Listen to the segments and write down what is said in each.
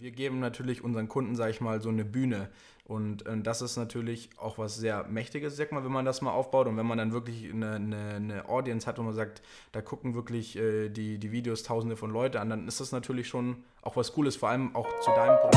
Wir geben natürlich unseren Kunden, sage ich mal, so eine Bühne. Und äh, das ist natürlich auch was sehr Mächtiges, sag mal, wenn man das mal aufbaut und wenn man dann wirklich eine, eine, eine Audience hat und man sagt, da gucken wirklich äh, die, die Videos tausende von Leuten an, dann ist das natürlich schon auch was Cooles, vor allem auch zu deinem Produkt.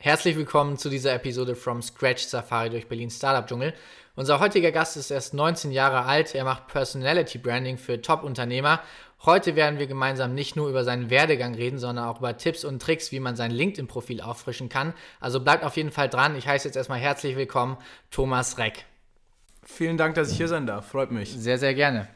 Herzlich willkommen zu dieser Episode From Scratch Safari durch Berlin Startup Dschungel. Unser heutiger Gast ist erst 19 Jahre alt. Er macht Personality Branding für Top-Unternehmer. Heute werden wir gemeinsam nicht nur über seinen Werdegang reden, sondern auch über Tipps und Tricks, wie man sein LinkedIn-Profil auffrischen kann. Also bleibt auf jeden Fall dran. Ich heiße jetzt erstmal herzlich willkommen Thomas Reck. Vielen Dank, dass ich hier sein darf. Freut mich. Sehr, sehr gerne.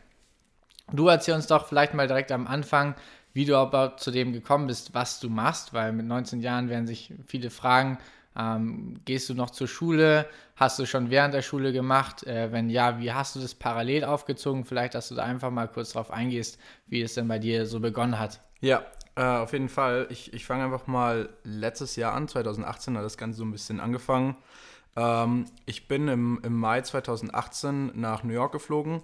Du erzähl uns doch vielleicht mal direkt am Anfang, wie du überhaupt zu dem gekommen bist, was du machst, weil mit 19 Jahren werden sich viele fragen, ähm, gehst du noch zur Schule? Hast du schon während der Schule gemacht? Äh, wenn ja, wie hast du das parallel aufgezogen? Vielleicht, dass du da einfach mal kurz drauf eingehst, wie es denn bei dir so begonnen hat. Ja, äh, auf jeden Fall. Ich, ich fange einfach mal letztes Jahr an, 2018 hat das Ganze so ein bisschen angefangen. Ähm, ich bin im, im Mai 2018 nach New York geflogen.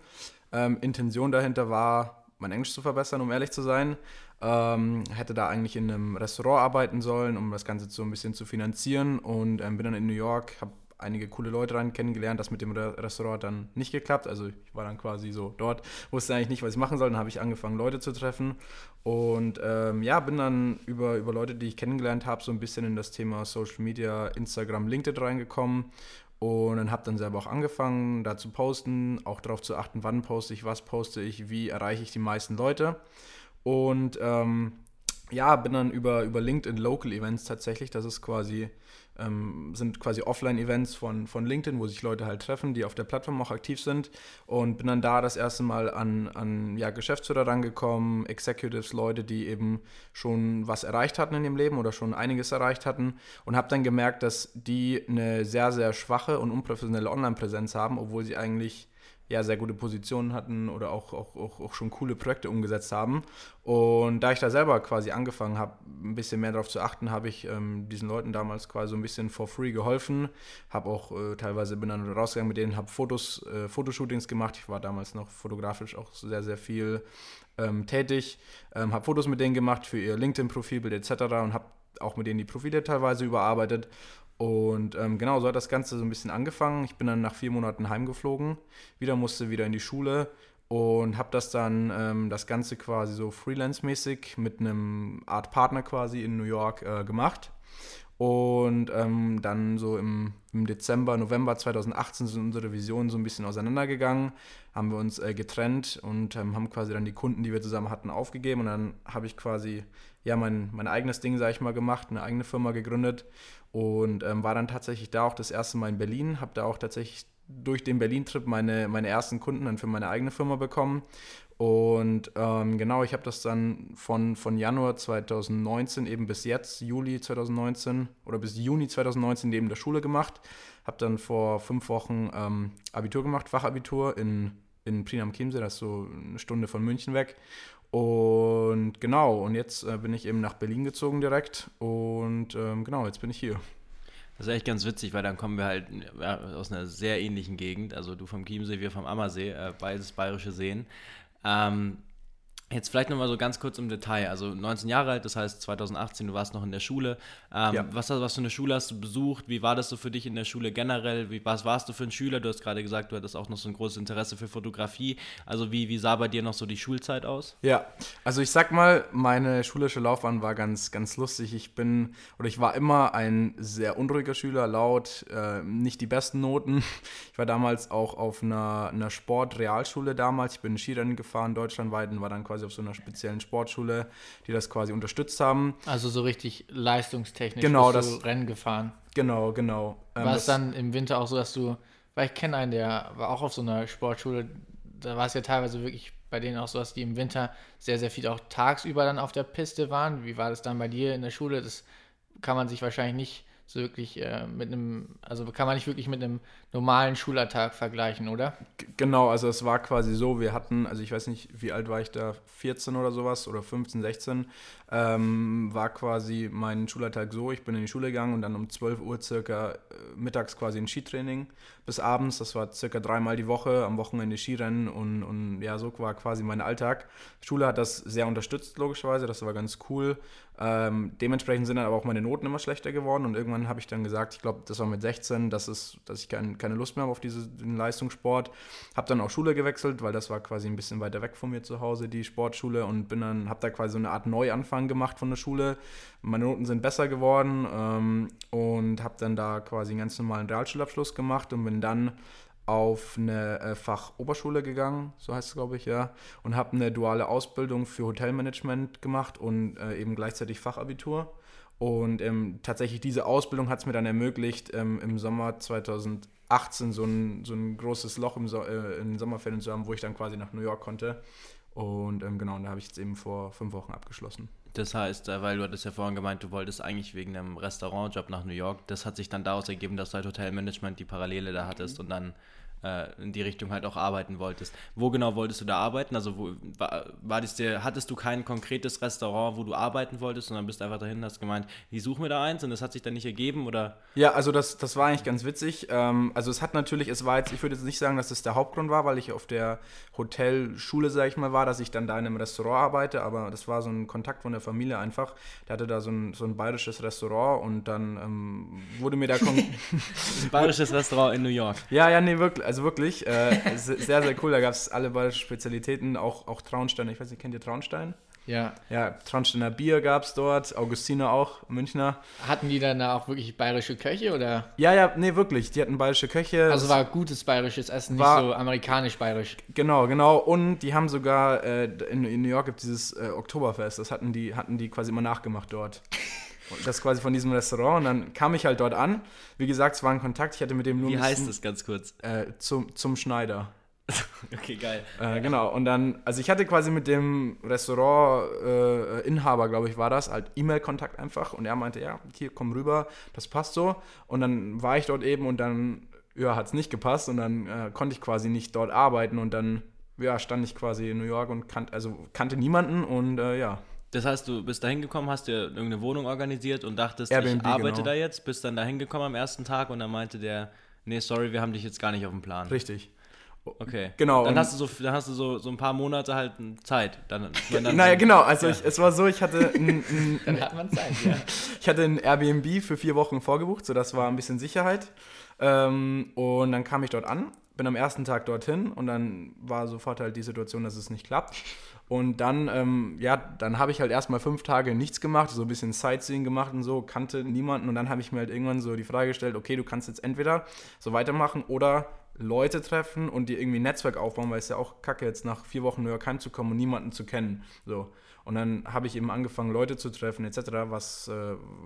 Ähm, Intention dahinter war, mein Englisch zu verbessern, um ehrlich zu sein. Ähm, hätte da eigentlich in einem Restaurant arbeiten sollen, um das Ganze so ein bisschen zu finanzieren und ähm, bin dann in New York, habe einige coole Leute rein kennengelernt. Das mit dem Restaurant dann nicht geklappt. Also ich war dann quasi so dort, wusste eigentlich nicht, was ich machen soll. Dann habe ich angefangen, Leute zu treffen. Und ähm, ja, bin dann über, über Leute, die ich kennengelernt habe, so ein bisschen in das Thema Social Media, Instagram, LinkedIn reingekommen. Und dann habe dann selber auch angefangen, da zu posten, auch darauf zu achten, wann poste ich, was poste ich, wie erreiche ich die meisten Leute. Und ähm, ja, bin dann über, über LinkedIn Local Events tatsächlich, das ist quasi, ähm, sind quasi Offline-Events von, von LinkedIn, wo sich Leute halt treffen, die auf der Plattform auch aktiv sind. Und bin dann da das erste Mal an, an ja, Geschäftsführer rangekommen, Executives, Leute, die eben schon was erreicht hatten in ihrem Leben oder schon einiges erreicht hatten. Und habe dann gemerkt, dass die eine sehr, sehr schwache und unprofessionelle Online-Präsenz haben, obwohl sie eigentlich ja, sehr gute Positionen hatten oder auch, auch, auch, auch schon coole Projekte umgesetzt haben. Und da ich da selber quasi angefangen habe, ein bisschen mehr darauf zu achten, habe ich ähm, diesen Leuten damals quasi so ein bisschen for free geholfen. Habe auch äh, teilweise bin dann rausgegangen mit denen, habe Fotos, äh, Fotoshootings gemacht. Ich war damals noch fotografisch auch sehr, sehr viel ähm, tätig. Ähm, habe Fotos mit denen gemacht für ihr LinkedIn-Profilbild etc. und habe auch mit denen die Profile teilweise überarbeitet und ähm, genau, so hat das Ganze so ein bisschen angefangen. Ich bin dann nach vier Monaten heimgeflogen, wieder musste wieder in die Schule und habe das dann, ähm, das Ganze quasi so freelance-mäßig mit einem Art Partner quasi in New York äh, gemacht. Und ähm, dann so im, im, Dezember, November 2018 sind unsere Visionen so ein bisschen auseinandergegangen, haben wir uns äh, getrennt und ähm, haben quasi dann die Kunden, die wir zusammen hatten, aufgegeben. Und dann habe ich quasi ja mein, mein eigenes Ding, sage ich mal, gemacht, eine eigene Firma gegründet und ähm, war dann tatsächlich da auch das erste Mal in Berlin, habe da auch tatsächlich durch den Berlin-Trip meine, meine ersten Kunden dann für meine eigene Firma bekommen und ähm, genau, ich habe das dann von, von Januar 2019 eben bis jetzt, Juli 2019 oder bis Juni 2019 neben der Schule gemacht. Habe dann vor fünf Wochen ähm, Abitur gemacht, Fachabitur in, in Prien am Chiemsee, das ist so eine Stunde von München weg. Und genau, und jetzt äh, bin ich eben nach Berlin gezogen direkt und ähm, genau, jetzt bin ich hier. Das ist echt ganz witzig, weil dann kommen wir halt aus einer sehr ähnlichen Gegend. Also du vom Chiemsee, wir vom Ammersee, äh, beides bayerische Seen. Ähm, Jetzt vielleicht nochmal so ganz kurz im Detail. Also 19 Jahre alt, das heißt 2018, du warst noch in der Schule. Ähm, ja. was, was für eine Schule hast du besucht? Wie war das so für dich in der Schule generell? Wie, was warst du für ein Schüler? Du hast gerade gesagt, du hattest auch noch so ein großes Interesse für Fotografie. Also wie, wie sah bei dir noch so die Schulzeit aus? Ja, also ich sag mal, meine schulische Laufbahn war ganz, ganz lustig. Ich bin oder ich war immer ein sehr unruhiger Schüler, laut, äh, nicht die besten Noten. Ich war damals auch auf einer, einer Sport-Realschule damals. Ich bin Skirennen gefahren, deutschlandweit und war dann quasi quasi auf so einer speziellen Sportschule, die das quasi unterstützt haben. Also so richtig leistungstechnisch genau, das, Rennen gefahren. Genau, genau. Ähm, war es dann im Winter auch so, dass du, weil ich kenne einen, der war auch auf so einer Sportschule, da war es ja teilweise wirklich bei denen auch so, dass die im Winter sehr, sehr viel auch tagsüber dann auf der Piste waren. Wie war das dann bei dir in der Schule? Das kann man sich wahrscheinlich nicht so wirklich äh, mit einem, also kann man nicht wirklich mit einem normalen Schulalltag vergleichen, oder? G genau, also es war quasi so, wir hatten, also ich weiß nicht, wie alt war ich da, 14 oder sowas oder 15, 16, ähm, war quasi mein Schulalltag so, ich bin in die Schule gegangen und dann um 12 Uhr circa äh, mittags quasi ein Skitraining bis abends, das war circa dreimal die Woche, am Wochenende Skirennen und, und ja, so war quasi mein Alltag. Schule hat das sehr unterstützt, logischerweise, das war ganz cool. Ähm, dementsprechend sind dann aber auch meine Noten immer schlechter geworden und irgendwann habe ich dann gesagt, ich glaube, das war mit 16, dass, es, dass ich kein, keine Lust mehr habe auf diesen Leistungssport. Habe dann auch Schule gewechselt, weil das war quasi ein bisschen weiter weg von mir zu Hause, die Sportschule und bin dann, habe da quasi so eine Art Neuanfang gemacht von der Schule. Meine Noten sind besser geworden ähm, und habe dann da quasi einen ganz normalen Realschulabschluss gemacht und bin dann auf eine äh, Fachoberschule gegangen, so heißt es, glaube ich, ja, und habe eine duale Ausbildung für Hotelmanagement gemacht und äh, eben gleichzeitig Fachabitur. Und ähm, tatsächlich diese Ausbildung hat es mir dann ermöglicht, ähm, im Sommer 2018 so ein, so ein großes Loch im so äh, in den Sommerferien zu haben, wo ich dann quasi nach New York konnte. Und ähm, genau, und da habe ich jetzt eben vor fünf Wochen abgeschlossen. Das heißt, äh, weil du hattest ja vorhin gemeint, du wolltest eigentlich wegen einem Restaurantjob nach New York. Das hat sich dann daraus ergeben, dass du halt Hotelmanagement die Parallele da hattest mhm. und dann äh, in die Richtung halt auch arbeiten wolltest. Wo genau wolltest du da arbeiten? Also wo, war, war das dir, hattest du kein konkretes Restaurant, wo du arbeiten wolltest, sondern bist einfach dahin, hast gemeint, ich suche mir da eins und das hat sich dann nicht ergeben oder? Ja, also das, das war eigentlich ganz witzig. Ähm, also es hat natürlich, es war jetzt, ich würde jetzt nicht sagen, dass das der Hauptgrund war, weil ich auf der Hotelschule, sage ich mal, war, dass ich dann da in einem Restaurant arbeite, aber das war so ein Kontakt von der Familie einfach. Der hatte da so ein, so ein bayerisches Restaurant und dann ähm, wurde mir da... ein bayerisches Restaurant in New York. Ja, ja, nee, wirklich also wirklich, äh, sehr, sehr cool. Da gab es alle bayerische Spezialitäten, auch, auch Traunstein. Ich weiß nicht, kennt ihr Traunstein? Ja. Ja, Traunsteiner Bier gab es dort, Augustiner auch, Münchner. Hatten die dann auch wirklich bayerische Köche oder? Ja, ja, nee, wirklich. Die hatten bayerische Köche. Also war gutes bayerisches Essen, war, nicht so amerikanisch-bayerisch. Genau, genau. Und die haben sogar, äh, in, in, New York gibt es dieses äh, Oktoberfest, das hatten die, hatten die quasi immer nachgemacht dort. Das quasi von diesem Restaurant. Und dann kam ich halt dort an. Wie gesagt, es war ein Kontakt. Ich hatte mit dem nur. Wie heißt das ganz kurz? Äh, zum, zum Schneider. okay, geil. Äh, genau, und dann, also ich hatte quasi mit dem Restaurant-Inhaber, äh, glaube ich, war das, halt E-Mail-Kontakt einfach. Und er meinte, ja, hier, komm rüber, das passt so. Und dann war ich dort eben und dann, ja, hat es nicht gepasst. Und dann äh, konnte ich quasi nicht dort arbeiten. Und dann, ja, stand ich quasi in New York und kan also kannte niemanden und äh, ja. Das heißt, du bist da hingekommen, hast dir irgendeine Wohnung organisiert und dachtest, Airbnb, ich arbeite genau. da jetzt, bist dann da hingekommen am ersten Tag und dann meinte der, nee, sorry, wir haben dich jetzt gar nicht auf dem Plan. Richtig. Okay. Genau. Dann hast du so, dann hast du so, so ein paar Monate halt Zeit. Dann, dann naja, genau. Also ja. ich, es war so, ich hatte ein, ein, dann hat man Zeit, ja. ich hatte ein Airbnb für vier Wochen vorgebucht, so das war ein bisschen Sicherheit. Ähm, und dann kam ich dort an, bin am ersten Tag dorthin und dann war sofort halt die Situation, dass es nicht klappt. Und dann, ähm, ja, dann habe ich halt erstmal fünf Tage nichts gemacht, so ein bisschen Sightseeing gemacht und so, kannte niemanden. Und dann habe ich mir halt irgendwann so die Frage gestellt, okay, du kannst jetzt entweder so weitermachen oder Leute treffen und dir irgendwie ein Netzwerk aufbauen, weil es ja auch kacke, jetzt nach vier Wochen New York heimzukommen und niemanden zu kennen. So. Und dann habe ich eben angefangen, Leute zu treffen, etc., was, äh,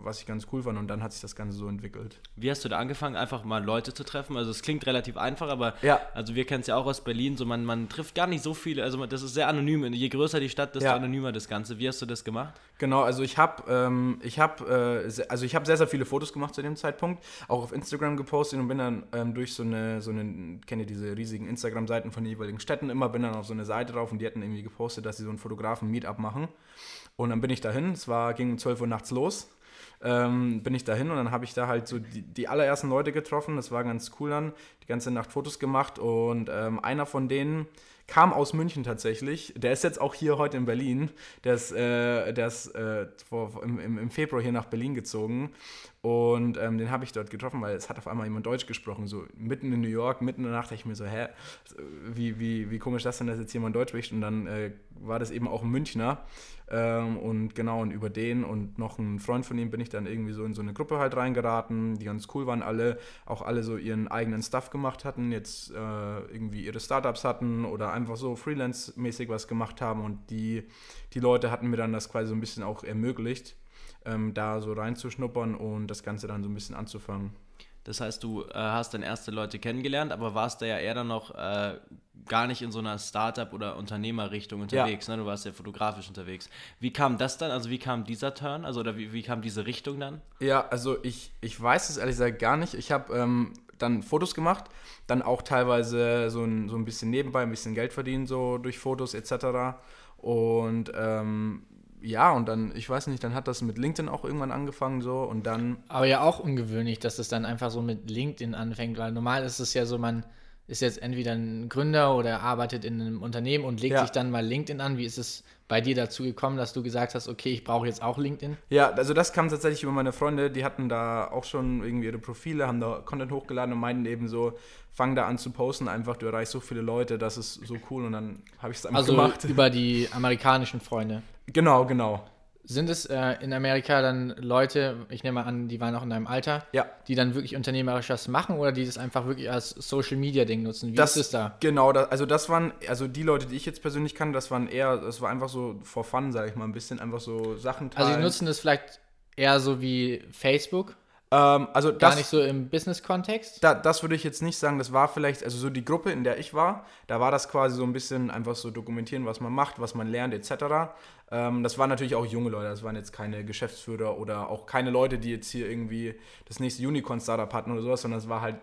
was ich ganz cool fand. Und dann hat sich das Ganze so entwickelt. Wie hast du da angefangen, einfach mal Leute zu treffen? Also es klingt relativ einfach, aber ja. also wir kennen es ja auch aus Berlin, so man, man trifft gar nicht so viele, also das ist sehr anonym. Je größer die Stadt, desto ja. anonymer das Ganze. Wie hast du das gemacht? Genau, also ich habe ähm, ich hab, äh, also ich sehr, sehr viele Fotos gemacht zu dem Zeitpunkt, auch auf Instagram gepostet und bin dann ähm, durch so eine, so eine, kennt ihr diese riesigen Instagram-Seiten von den jeweiligen Städten immer, bin dann auf so eine Seite drauf und die hatten irgendwie gepostet, dass sie so einen Fotografen-Meetup machen. Und dann bin ich dahin, es war, ging um 12 Uhr nachts los. Ähm, bin ich dahin und dann habe ich da halt so die, die, allerersten Leute getroffen. Das war ganz cool dann. Die ganze Nacht Fotos gemacht und ähm, einer von denen kam aus München tatsächlich. Der ist jetzt auch hier heute in Berlin. Der ist, äh, der ist äh, vor, im, im, Februar hier nach Berlin gezogen und ähm, den habe ich dort getroffen, weil es hat auf einmal jemand Deutsch gesprochen, so mitten in New York, mitten in der Nacht, dachte ich mir so, hä, wie, wie, wie komisch das denn, dass jetzt jemand Deutsch spricht. Und dann äh, war das eben auch ein Münchner. Ähm, und genau, und über den und noch ein Freund von ihm bin ich dann irgendwie so in so eine Gruppe halt reingeraten, die ganz cool waren, alle, auch alle so ihren eigenen Stuff gemacht hatten, jetzt äh, irgendwie ihre Startups hatten oder einfach so Freelance-mäßig was gemacht haben. Und die, die Leute hatten mir dann das quasi so ein bisschen auch ermöglicht ähm, da so reinzuschnuppern und das Ganze dann so ein bisschen anzufangen. Das heißt, du äh, hast dann erste Leute kennengelernt, aber warst da ja eher dann noch äh, gar nicht in so einer Startup- oder Unternehmerrichtung unterwegs. Ja. Ne? Du warst ja fotografisch unterwegs. Wie kam das dann? Also wie kam dieser Turn? Also oder wie, wie kam diese Richtung dann? Ja, also ich, ich weiß es ehrlich gesagt gar nicht. Ich habe ähm, dann Fotos gemacht, dann auch teilweise so ein, so ein bisschen nebenbei ein bisschen Geld verdienen, so durch Fotos etc. Und ähm, ja, und dann, ich weiß nicht, dann hat das mit LinkedIn auch irgendwann angefangen so und dann. Aber ja auch ungewöhnlich, dass es dann einfach so mit LinkedIn anfängt, weil normal ist es ja so, man ist jetzt entweder ein Gründer oder arbeitet in einem Unternehmen und legt ja. sich dann mal LinkedIn an. Wie ist es bei dir dazu gekommen, dass du gesagt hast, okay, ich brauche jetzt auch LinkedIn? Ja, also das kam tatsächlich über meine Freunde, die hatten da auch schon irgendwie ihre Profile, haben da Content hochgeladen und meinten eben so, fang da an zu posten, einfach du erreichst so viele Leute, das ist so cool und dann habe ich es einfach also gemacht. Also über die amerikanischen Freunde. Genau, genau. Sind es äh, in Amerika dann Leute, ich nehme an, die waren auch in deinem Alter, ja. die dann wirklich unternehmerisch das machen oder die das einfach wirklich als Social Media Ding nutzen? Wie das, ist es da? Genau, das, also das waren, also die Leute, die ich jetzt persönlich kann, das waren eher, das war einfach so for fun, sage ich mal, ein bisschen einfach so Sachen teilen. Also die nutzen das vielleicht eher so wie Facebook? Ähm, also Gar das, nicht so im Business-Kontext? Da, das würde ich jetzt nicht sagen. Das war vielleicht, also so die Gruppe, in der ich war, da war das quasi so ein bisschen einfach so dokumentieren, was man macht, was man lernt, etc. Ähm, das waren natürlich auch junge Leute, das waren jetzt keine Geschäftsführer oder auch keine Leute, die jetzt hier irgendwie das nächste Unicorn-Startup hatten oder sowas, sondern es war halt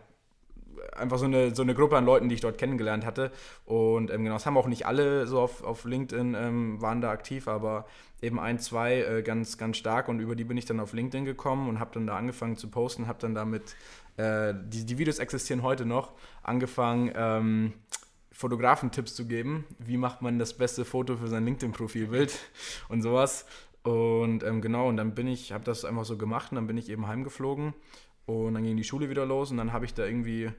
einfach so eine, so eine Gruppe an Leuten, die ich dort kennengelernt hatte. Und ähm, genau, es haben auch nicht alle so auf, auf LinkedIn ähm, waren da aktiv, aber eben ein, zwei äh, ganz, ganz stark. Und über die bin ich dann auf LinkedIn gekommen und habe dann da angefangen zu posten, habe dann damit, äh, die, die Videos existieren heute noch, angefangen, ähm, Fotografentipps zu geben. Wie macht man das beste Foto für sein LinkedIn-Profilbild und sowas. Und ähm, genau, und dann bin ich, habe das einfach so gemacht und dann bin ich eben heimgeflogen und dann ging die Schule wieder los und dann habe ich da irgendwie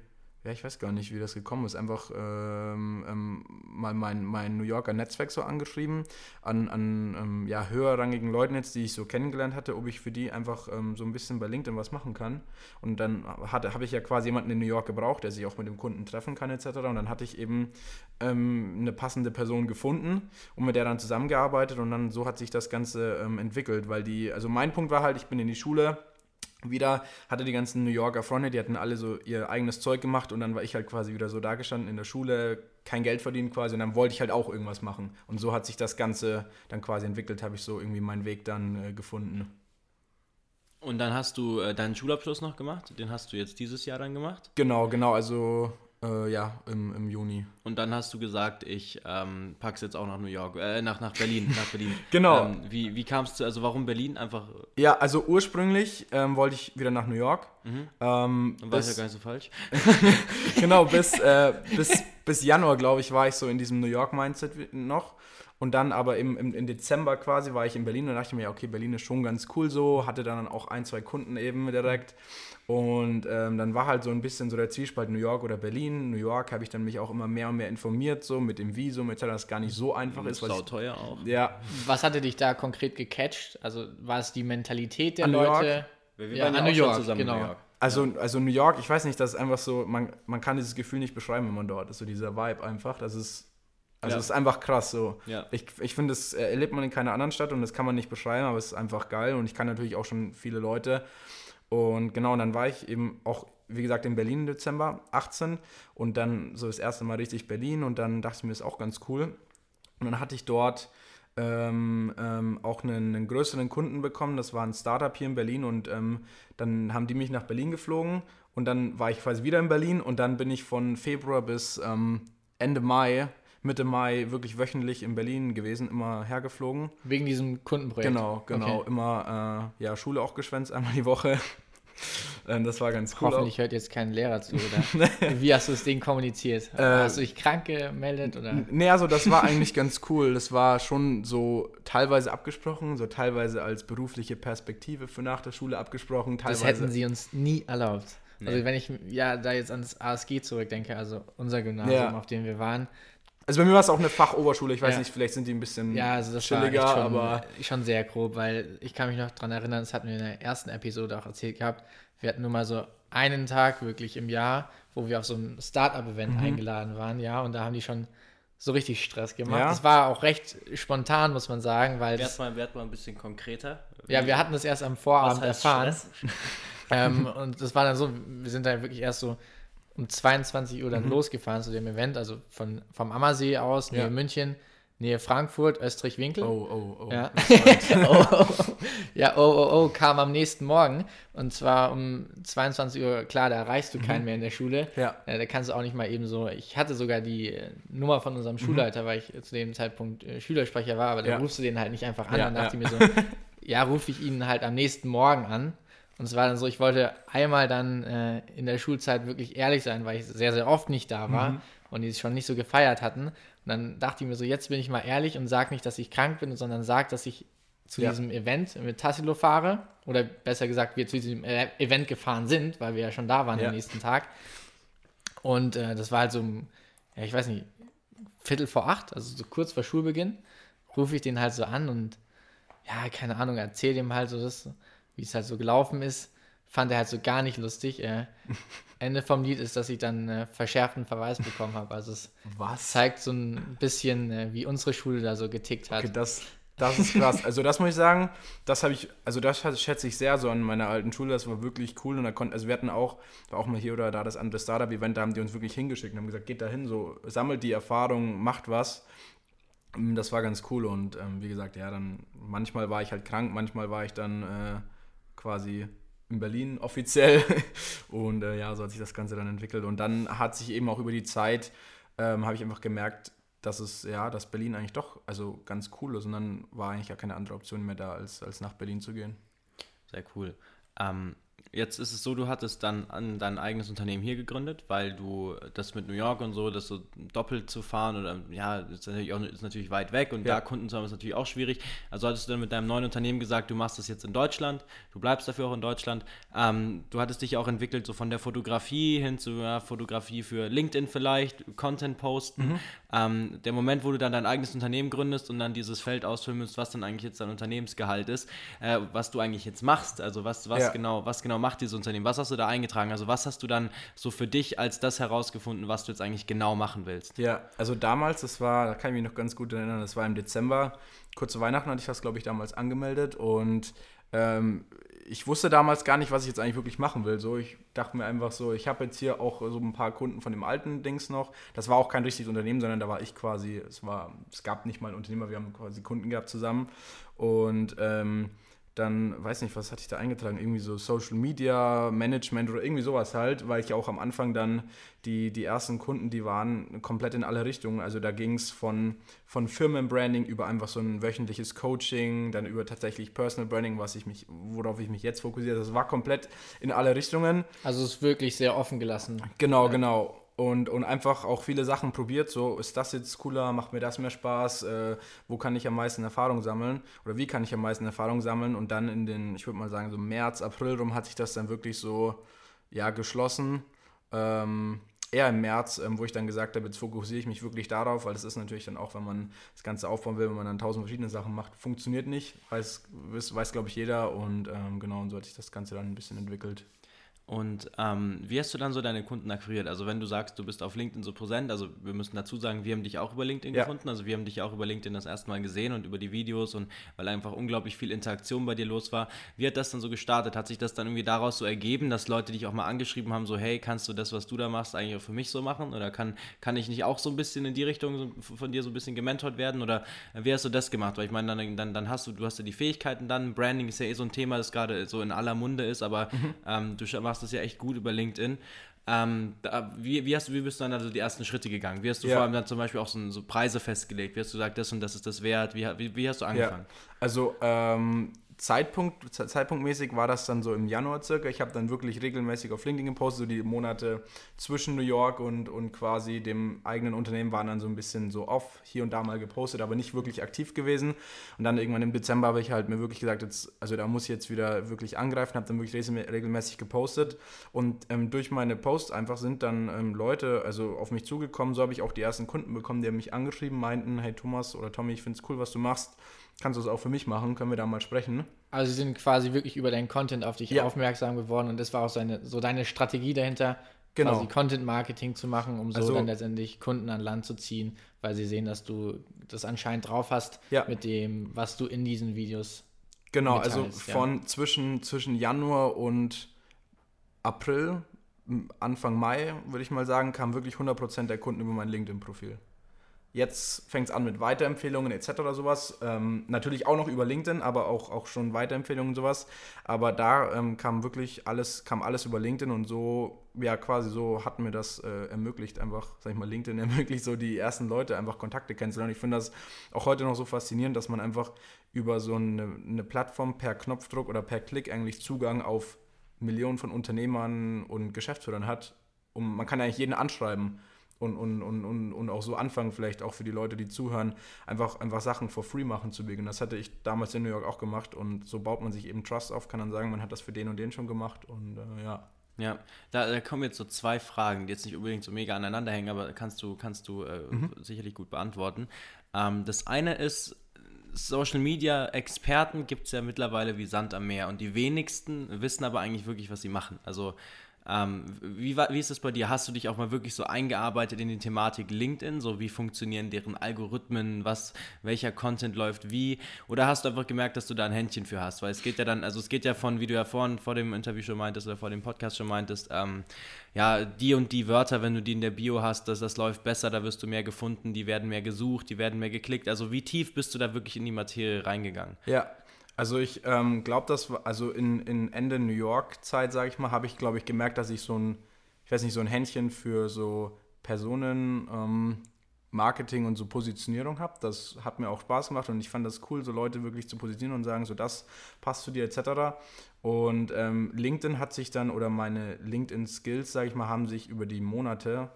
ja, ich weiß gar nicht, wie das gekommen ist. Einfach ähm, ähm, mal mein, mein New Yorker Netzwerk so angeschrieben, an, an ähm, ja, höherrangigen Leuten jetzt, die ich so kennengelernt hatte, ob ich für die einfach ähm, so ein bisschen bei LinkedIn was machen kann. Und dann habe ich ja quasi jemanden in New York gebraucht, der sich auch mit dem Kunden treffen kann, etc. Und dann hatte ich eben ähm, eine passende Person gefunden und mit der dann zusammengearbeitet und dann so hat sich das Ganze ähm, entwickelt, weil die, also mein Punkt war halt, ich bin in die Schule wieder, hatte die ganzen New Yorker Freunde, die hatten alle so ihr eigenes Zeug gemacht und dann war ich halt quasi wieder so dagestanden in der Schule, kein Geld verdient quasi und dann wollte ich halt auch irgendwas machen. Und so hat sich das Ganze dann quasi entwickelt, habe ich so irgendwie meinen Weg dann äh, gefunden. Und dann hast du äh, deinen Schulabschluss noch gemacht? Den hast du jetzt dieses Jahr dann gemacht? Genau, genau. Also äh, ja, im, im Juni. Und dann hast du gesagt, ich ähm, pack's jetzt auch nach New York, äh, nach, nach Berlin, nach Berlin. genau. Ähm, wie wie kam es zu, also warum Berlin einfach? Ja, also ursprünglich ähm, wollte ich wieder nach New York. Mhm. Ähm, dann war ich ja gar nicht so falsch. genau, bis, äh, bis, bis Januar, glaube ich, war ich so in diesem New York-Mindset noch. Und dann aber im, im, im Dezember quasi war ich in Berlin und dachte mir, okay, Berlin ist schon ganz cool so, hatte dann auch ein, zwei Kunden eben direkt. Und ähm, dann war halt so ein bisschen so der Zwiespalt New York oder Berlin. New York habe ich dann mich auch immer mehr und mehr informiert, so mit dem Visum etc., das gar nicht so einfach ist. Sau teuer auch. Ja. Was hatte dich da konkret gecatcht? Also war es die Mentalität der an Leute? Wir ja, an New York, zusammen genau. New York. Also, also New York, ich weiß nicht, das ist einfach so, man, man kann dieses Gefühl nicht beschreiben, wenn man dort ist. So dieser Vibe einfach. Das ist also ja. es ist einfach krass so. Ja. Ich, ich finde, das erlebt man in keiner anderen Stadt und das kann man nicht beschreiben, aber es ist einfach geil und ich kann natürlich auch schon viele Leute. Und genau, und dann war ich eben auch, wie gesagt, in Berlin im Dezember 18 und dann so das erste Mal richtig Berlin und dann dachte ich mir, ist auch ganz cool. Und dann hatte ich dort ähm, ähm, auch einen, einen, größeren Kunden bekommen. Das war ein Startup hier in Berlin und ähm, dann haben die mich nach Berlin geflogen und dann war ich quasi wieder in Berlin und dann bin ich von Februar bis ähm, Ende Mai Mitte Mai wirklich wöchentlich in Berlin gewesen, immer hergeflogen. Wegen diesem Kundenprojekt? Genau, genau. Okay. Immer äh, ja, Schule auch geschwänzt, einmal die Woche. Ähm, das war ganz cool. Hoffentlich hört jetzt kein Lehrer zu, oder? Wie hast du das Ding kommuniziert? Äh, hast du dich krank gemeldet? Oder? Nee, also das war eigentlich ganz cool. Das war schon so teilweise abgesprochen, so teilweise als berufliche Perspektive für nach der Schule abgesprochen. Teilweise. Das hätten sie uns nie erlaubt. Nee. Also wenn ich ja da jetzt ans ASG zurückdenke, also unser Gymnasium, ja. auf dem wir waren, also bei mir war es auch eine Fachoberschule, ich weiß ja. nicht, vielleicht sind die ein bisschen ja, also das chilliger, war schon, aber. Schon sehr grob, weil ich kann mich noch daran erinnern, das hatten wir in der ersten Episode auch erzählt gehabt. Wir hatten nur mal so einen Tag wirklich im Jahr, wo wir auf so einem Startup-Event mhm. eingeladen waren, ja, und da haben die schon so richtig Stress gemacht. Ja. Das war auch recht spontan, muss man sagen, weil. Werd mal, werd mal ein bisschen konkreter. Ja, wir hatten das erst am Vorabend erfahren. ähm, und das war dann so, wir sind dann wirklich erst so um 22 Uhr dann mhm. losgefahren zu dem Event, also von, vom Ammersee aus, Nähe ja. München, Nähe Frankfurt, Österreich-Winkel. Oh, oh, oh. Ja. oh, oh, oh. ja, oh, oh, oh, kam am nächsten Morgen. Und zwar um 22 Uhr, klar, da erreichst du mhm. keinen mehr in der Schule. Ja. Äh, da kannst du auch nicht mal eben so. Ich hatte sogar die äh, Nummer von unserem mhm. Schulleiter, weil ich zu dem Zeitpunkt äh, Schülersprecher war, aber da ja. rufst du den halt nicht einfach an. Ja, dann dachte ja. ich mir so, ja, rufe ich ihn halt am nächsten Morgen an. Und es war dann so, ich wollte einmal dann äh, in der Schulzeit wirklich ehrlich sein, weil ich sehr, sehr oft nicht da war mhm. und die es schon nicht so gefeiert hatten. Und dann dachte ich mir so, jetzt bin ich mal ehrlich und sag nicht, dass ich krank bin, sondern sag, dass ich zu ja. diesem Event mit Tassilo fahre. Oder besser gesagt, wir zu diesem äh, Event gefahren sind, weil wir ja schon da waren ja. am nächsten Tag. Und äh, das war halt so, ja, ich weiß nicht, Viertel vor acht, also so kurz vor Schulbeginn, rufe ich den halt so an und ja, keine Ahnung, erzähle ihm halt so das wie es halt so gelaufen ist, fand er halt so gar nicht lustig. Äh, Ende vom Lied ist, dass ich dann äh, verschärften Verweis bekommen habe. Also es Was? zeigt so ein bisschen, äh, wie unsere Schule da so getickt hat. Okay, das, das ist krass. Also das muss ich sagen, das habe ich, also das schätze ich sehr so an meiner alten Schule. Das war wirklich cool und da konnten, also wir hatten auch, war auch mal hier oder da das andere Startup-Event, da haben die uns wirklich hingeschickt und haben gesagt, geht da hin, so sammelt die Erfahrung, macht was. Das war ganz cool und ähm, wie gesagt, ja, dann manchmal war ich halt krank, manchmal war ich dann äh, quasi in Berlin offiziell. Und äh, ja, so hat sich das Ganze dann entwickelt. Und dann hat sich eben auch über die Zeit, ähm, habe ich einfach gemerkt, dass es, ja, dass Berlin eigentlich doch also ganz cool ist. Und dann war eigentlich gar keine andere Option mehr da, als, als nach Berlin zu gehen. Sehr cool. Ähm, Jetzt ist es so, du hattest dann an dein eigenes Unternehmen hier gegründet, weil du das mit New York und so, das so doppelt zu fahren oder ja, ist natürlich auch ist natürlich weit weg und ja. da Kunden zu haben ist natürlich auch schwierig. Also hattest du dann mit deinem neuen Unternehmen gesagt, du machst das jetzt in Deutschland, du bleibst dafür auch in Deutschland. Ähm, du hattest dich auch entwickelt so von der Fotografie hin zu ja, Fotografie für LinkedIn vielleicht, Content posten. Mhm. Ähm, der Moment, wo du dann dein eigenes Unternehmen gründest und dann dieses Feld ausfüllen musst, was dann eigentlich jetzt dein Unternehmensgehalt ist, äh, was du eigentlich jetzt machst, also was was ja. genau was genau macht dieses Unternehmen? Was hast du da eingetragen? Also was hast du dann so für dich als das herausgefunden, was du jetzt eigentlich genau machen willst? Ja, also damals, das war, da kann ich mich noch ganz gut erinnern, das war im Dezember, kurz zu Weihnachten hatte ich das, glaube ich, damals angemeldet und ähm, ich wusste damals gar nicht, was ich jetzt eigentlich wirklich machen will. So, ich dachte mir einfach so, ich habe jetzt hier auch so ein paar Kunden von dem alten Dings noch. Das war auch kein richtiges Unternehmen, sondern da war ich quasi, es war, es gab nicht mal ein Unternehmer, wir haben quasi Kunden gehabt zusammen. Und ähm, dann, weiß nicht, was hatte ich da eingetragen, irgendwie so Social Media Management oder irgendwie sowas halt, weil ich auch am Anfang dann die, die ersten Kunden, die waren komplett in alle Richtungen. Also da ging es von, von Firmenbranding über einfach so ein wöchentliches Coaching, dann über tatsächlich Personal Branding, was ich mich, worauf ich mich jetzt fokussiere. Das war komplett in alle Richtungen. Also es ist wirklich sehr offen gelassen. Genau, ja. genau und, und einfach auch viele Sachen probiert. So, ist das jetzt cooler, macht mir das mehr Spaß, äh, wo kann ich am meisten Erfahrung sammeln oder wie kann ich am meisten Erfahrung sammeln und dann in den, ich würde mal sagen, so März, April rum hat sich das dann wirklich so, ja, geschlossen. Ähm, eher im März, ähm, wo ich dann gesagt habe, jetzt fokussiere ich mich wirklich darauf, weil es ist natürlich dann auch, wenn man das Ganze aufbauen will, wenn man dann tausend verschiedene Sachen macht, funktioniert nicht, weiß, weiß, weiß glaube ich, jeder und ähm, genau, und so hat sich das Ganze dann ein bisschen entwickelt. Und ähm, wie hast du dann so deine Kunden akquiriert? Also wenn du sagst, du bist auf LinkedIn so präsent, also wir müssen dazu sagen, wir haben dich auch über LinkedIn ja. gefunden, also wir haben dich auch über LinkedIn das erste Mal gesehen und über die Videos und weil einfach unglaublich viel Interaktion bei dir los war. Wie hat das dann so gestartet? Hat sich das dann irgendwie daraus so ergeben, dass Leute dich auch mal angeschrieben haben, so hey, kannst du das, was du da machst, eigentlich auch für mich so machen? Oder kann, kann ich nicht auch so ein bisschen in die Richtung von dir so ein bisschen gementort werden? Oder wie hast du das gemacht? Weil ich meine, dann, dann, dann hast du, du hast ja die Fähigkeiten dann, Branding ist ja eh so ein Thema, das gerade so in aller Munde ist, aber mhm. ähm, du machst machst das ja echt gut über LinkedIn. Ähm, da, wie, wie, hast du, wie bist du dann also die ersten Schritte gegangen? Wie hast du ja. vor allem dann zum Beispiel auch so, so, Preise festgelegt? Wie hast du gesagt, das und das ist das wert? Wie, wie, wie hast du angefangen? Ja. Also ähm, Zeitpunkt, zeitpunktmäßig war das dann so im Januar circa. Ich habe dann wirklich regelmäßig auf LinkedIn gepostet, so die Monate zwischen New York und, und quasi dem eigenen Unternehmen waren dann so ein bisschen so off, hier und da mal gepostet, aber nicht wirklich aktiv gewesen. Und dann irgendwann im Dezember habe ich halt mir wirklich gesagt, jetzt, also da muss ich jetzt wieder wirklich angreifen, habe dann wirklich regelmäßig gepostet. Und ähm, durch meine Posts einfach sind dann ähm, Leute also auf mich zugekommen, so habe ich auch die ersten Kunden bekommen, die mich angeschrieben meinten, hey Thomas oder Tommy, ich finde es cool, was du machst kannst du es auch für mich machen, können wir da mal sprechen. Also sie sind quasi wirklich über deinen Content auf dich ja. aufmerksam geworden und das war auch seine, so deine Strategie dahinter, genau. quasi Content Marketing zu machen, um so also, dann letztendlich Kunden an Land zu ziehen, weil sie sehen, dass du das anscheinend drauf hast ja. mit dem, was du in diesen Videos Genau, also von ja. zwischen, zwischen Januar und April, Anfang Mai, würde ich mal sagen, kamen wirklich 100% der Kunden über mein LinkedIn-Profil. Jetzt fängt es an mit Weiterempfehlungen etc. sowas. Ähm, natürlich auch noch über LinkedIn, aber auch, auch schon Weiterempfehlungen sowas. Aber da ähm, kam wirklich alles, kam alles über LinkedIn und so, ja, quasi so hat mir das äh, ermöglicht, einfach, sag ich mal, LinkedIn ermöglicht, so die ersten Leute einfach Kontakte kennenzulernen. Ich finde das auch heute noch so faszinierend, dass man einfach über so eine, eine Plattform per Knopfdruck oder per Klick eigentlich Zugang auf Millionen von Unternehmern und Geschäftsführern hat. Und man kann eigentlich jeden anschreiben und, und, und, und, auch so anfangen, vielleicht auch für die Leute, die zuhören, einfach, einfach Sachen for free machen zu beginnen. Das hatte ich damals in New York auch gemacht und so baut man sich eben Trust auf, kann dann sagen, man hat das für den und den schon gemacht und äh, ja. Ja, da, da, kommen jetzt so zwei Fragen, die jetzt nicht unbedingt so mega aneinander hängen, aber kannst du, kannst du äh, mhm. sicherlich gut beantworten. Ähm, das eine ist, Social Media Experten gibt es ja mittlerweile wie Sand am Meer und die wenigsten wissen aber eigentlich wirklich, was sie machen. Also ähm, wie, wie ist es bei dir? Hast du dich auch mal wirklich so eingearbeitet in die Thematik LinkedIn? So wie funktionieren deren Algorithmen? Was, welcher Content läuft wie? Oder hast du einfach gemerkt, dass du da ein Händchen für hast? Weil es geht ja dann, also es geht ja von, wie du ja vorhin vor dem Interview schon meintest oder vor dem Podcast schon meintest, ähm, ja, die und die Wörter, wenn du die in der Bio hast, das, das läuft besser, da wirst du mehr gefunden, die werden mehr gesucht, die werden mehr geklickt. Also wie tief bist du da wirklich in die Materie reingegangen? Ja, also ich ähm, glaube, dass also in, in Ende New York Zeit, sage ich mal, habe ich glaube ich gemerkt, dass ich so ein, ich weiß nicht, so ein Händchen für so Personen ähm, Marketing und so Positionierung habe. Das hat mir auch Spaß gemacht und ich fand das cool, so Leute wirklich zu positionieren und sagen, so das passt zu dir etc. Und ähm, LinkedIn hat sich dann oder meine LinkedIn Skills, sage ich mal, haben sich über die Monate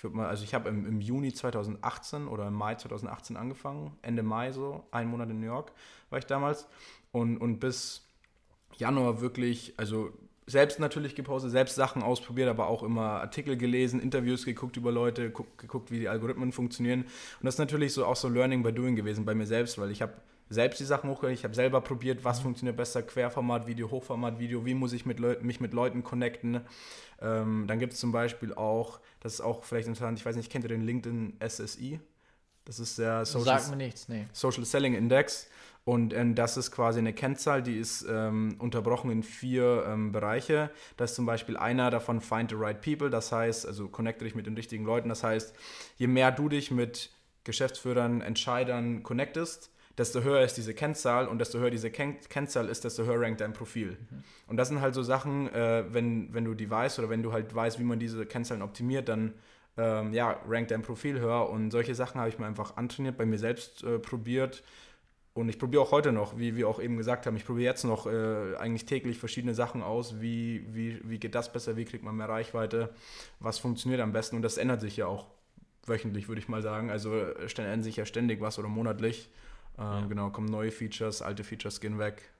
ich würde mal, also ich habe im, im, Juni 2018 oder im Mai 2018 angefangen, Ende Mai so, einen Monat in New York war ich damals und, und bis Januar wirklich, also selbst natürlich gepostet, selbst Sachen ausprobiert, aber auch immer Artikel gelesen, Interviews geguckt über Leute, guck, geguckt, wie die Algorithmen funktionieren. Und das ist natürlich so auch so Learning by Doing gewesen bei mir selbst, weil ich habe selbst die Sachen hochgeladen, ich habe selber probiert, was mhm. funktioniert besser, Querformat-Video, Hochformat-Video, wie muss ich mit mich mit Leuten connecten. Ähm, dann gibt es zum Beispiel auch, das ist auch vielleicht interessant, ich weiß nicht, kennt ihr den LinkedIn SSI? Das ist der Social, nichts, nee. Social Selling Index. Und äh, das ist quasi eine Kennzahl, die ist ähm, unterbrochen in vier ähm, Bereiche. Das ist zum Beispiel einer davon Find the Right People, das heißt, also connecte dich mit den richtigen Leuten. Das heißt, je mehr du dich mit Geschäftsführern, Entscheidern connectest, desto höher ist diese Kennzahl und desto höher diese Ken Kennzahl ist, desto höher rankt dein Profil. Mhm. Und das sind halt so Sachen, äh, wenn, wenn du die weißt oder wenn du halt weißt, wie man diese Kennzahlen optimiert, dann ähm, ja, rankt dein Profil höher und solche Sachen habe ich mir einfach antrainiert, bei mir selbst äh, probiert und ich probiere auch heute noch, wie wir auch eben gesagt haben, ich probiere jetzt noch äh, eigentlich täglich verschiedene Sachen aus, wie, wie, wie geht das besser, wie kriegt man mehr Reichweite, was funktioniert am besten und das ändert sich ja auch wöchentlich, würde ich mal sagen. Also äh, ändert sich ja ständig was oder monatlich. Ähm, ja. Genau, kommen neue Features, alte Features gehen weg.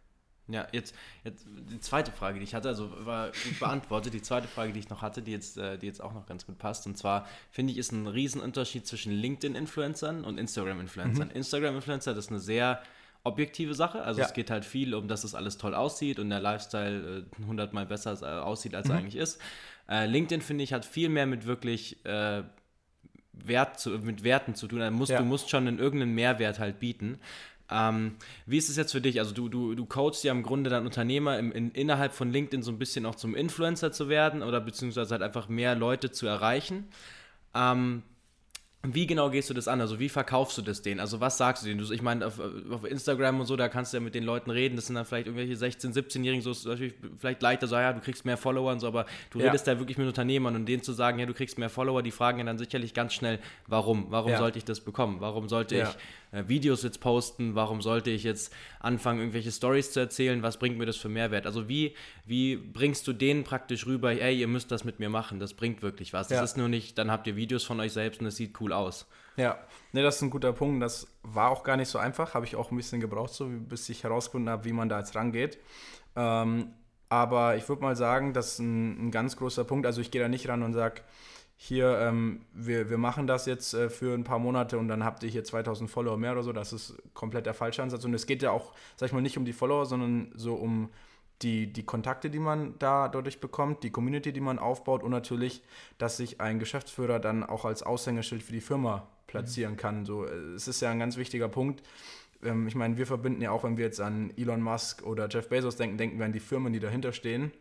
Ja, jetzt, jetzt die zweite Frage, die ich hatte, also war gut beantwortet. die zweite Frage, die ich noch hatte, die jetzt, äh, die jetzt auch noch ganz gut passt. Und zwar finde ich, ist ein Riesenunterschied zwischen LinkedIn-Influencern und Instagram-Influencern. Mhm. Instagram-Influencer, das ist eine sehr objektive Sache. Also ja. es geht halt viel um, dass es alles toll aussieht und der Lifestyle äh, hundertmal besser äh, aussieht, als mhm. er eigentlich ist. Äh, LinkedIn, finde ich, hat viel mehr mit wirklich äh, Wert zu, mit Werten zu tun. Also musst, ja. Du musst schon in irgendeinen Mehrwert halt bieten. Ähm, wie ist es jetzt für dich? Also du, du, du coachst ja im Grunde dann Unternehmer im, in, innerhalb von LinkedIn so ein bisschen auch zum Influencer zu werden oder beziehungsweise halt einfach mehr Leute zu erreichen. Ähm, wie genau gehst du das an? Also wie verkaufst du das denen? Also was sagst du denen? Ich meine, auf, auf, Instagram und so, da kannst du ja mit den Leuten reden. Das sind dann vielleicht irgendwelche 16-, 17-Jährigen, so ist natürlich vielleicht leichter so, ja, du kriegst mehr Follower und so, aber du ja. redest da wirklich mit Unternehmern und denen zu sagen, ja, du kriegst mehr Follower, die fragen ja dann sicherlich ganz schnell, warum? Warum ja. sollte ich das bekommen? Warum sollte ja. ich äh, Videos jetzt posten? Warum sollte ich jetzt anfangen, irgendwelche Stories zu erzählen? Was bringt mir das für Mehrwert? Also wie, wie bringst du denen praktisch rüber, ey, ihr müsst das mit mir machen, das bringt wirklich was. Das ist nur nicht, dann habt ihr Videos von euch selbst und es sieht cool aus. Ja, ne, das ist ein guter Punkt. Das war auch gar nicht so einfach, habe ich auch ein bisschen gebraucht, so bis ich herausgefunden habe, wie man da jetzt rangeht. Ähm, aber ich würde mal sagen, das ist ein, ein ganz großer Punkt. Also ich gehe da nicht ran und sage, hier, ähm, wir, wir machen das jetzt äh, für ein paar Monate und dann habt ihr hier 2000 Follower mehr oder so. Das ist komplett der falsche Ansatz. Und es geht ja auch, sag ich mal, nicht um die Follower, sondern so um die, die Kontakte, die man da dadurch bekommt, die Community, die man aufbaut und natürlich, dass sich ein Geschäftsführer dann auch als Aushängeschild für die Firma platzieren kann. So, es ist ja ein ganz wichtiger Punkt. Ähm, ich meine, wir verbinden ja auch, wenn wir jetzt an Elon Musk oder Jeff Bezos denken, denken wir an die Firmen, die dahinter stehen.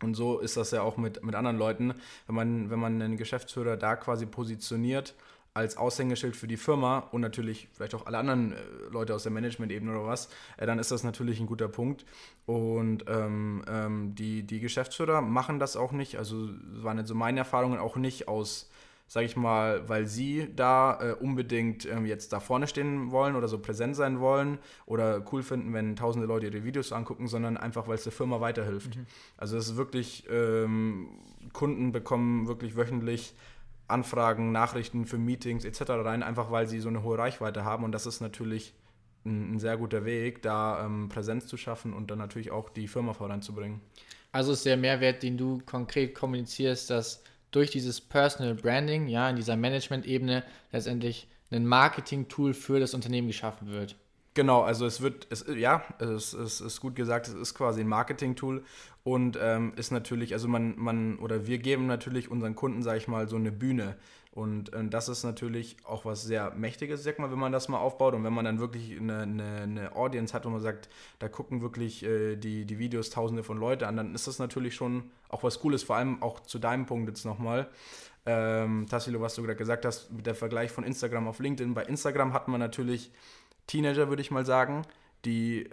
Und so ist das ja auch mit, mit anderen Leuten. Wenn man, wenn man einen Geschäftsführer da quasi positioniert als Aushängeschild für die Firma und natürlich vielleicht auch alle anderen äh, Leute aus der Management-Ebene oder was, äh, dann ist das natürlich ein guter Punkt. Und ähm, ähm, die, die Geschäftsführer machen das auch nicht, also waren jetzt so meine Erfahrungen auch nicht aus sage ich mal, weil sie da äh, unbedingt ähm, jetzt da vorne stehen wollen oder so präsent sein wollen oder cool finden, wenn tausende Leute ihre Videos angucken, sondern einfach, weil es der Firma weiterhilft. Mhm. Also es ist wirklich, ähm, Kunden bekommen wirklich wöchentlich Anfragen, Nachrichten für Meetings etc. rein, einfach weil sie so eine hohe Reichweite haben und das ist natürlich ein, ein sehr guter Weg, da ähm, Präsenz zu schaffen und dann natürlich auch die Firma voranzubringen. Also ist der Mehrwert, den du konkret kommunizierst, dass durch dieses Personal Branding, ja, in dieser Management-Ebene letztendlich ein Marketing-Tool für das Unternehmen geschaffen wird. Genau, also es wird, es, ja, es, es ist gut gesagt, es ist quasi ein Marketing-Tool und ähm, ist natürlich, also man, man, oder wir geben natürlich unseren Kunden, sage ich mal, so eine Bühne. Und äh, das ist natürlich auch was sehr Mächtiges, sag mal, wenn man das mal aufbaut und wenn man dann wirklich eine, eine, eine Audience hat und man sagt, da gucken wirklich äh, die, die Videos tausende von Leuten an, dann ist das natürlich schon auch was Cooles, vor allem auch zu deinem Punkt jetzt nochmal. Ähm, Tassilo, was du gerade gesagt hast, mit der Vergleich von Instagram auf LinkedIn. Bei Instagram hat man natürlich Teenager, würde ich mal sagen, die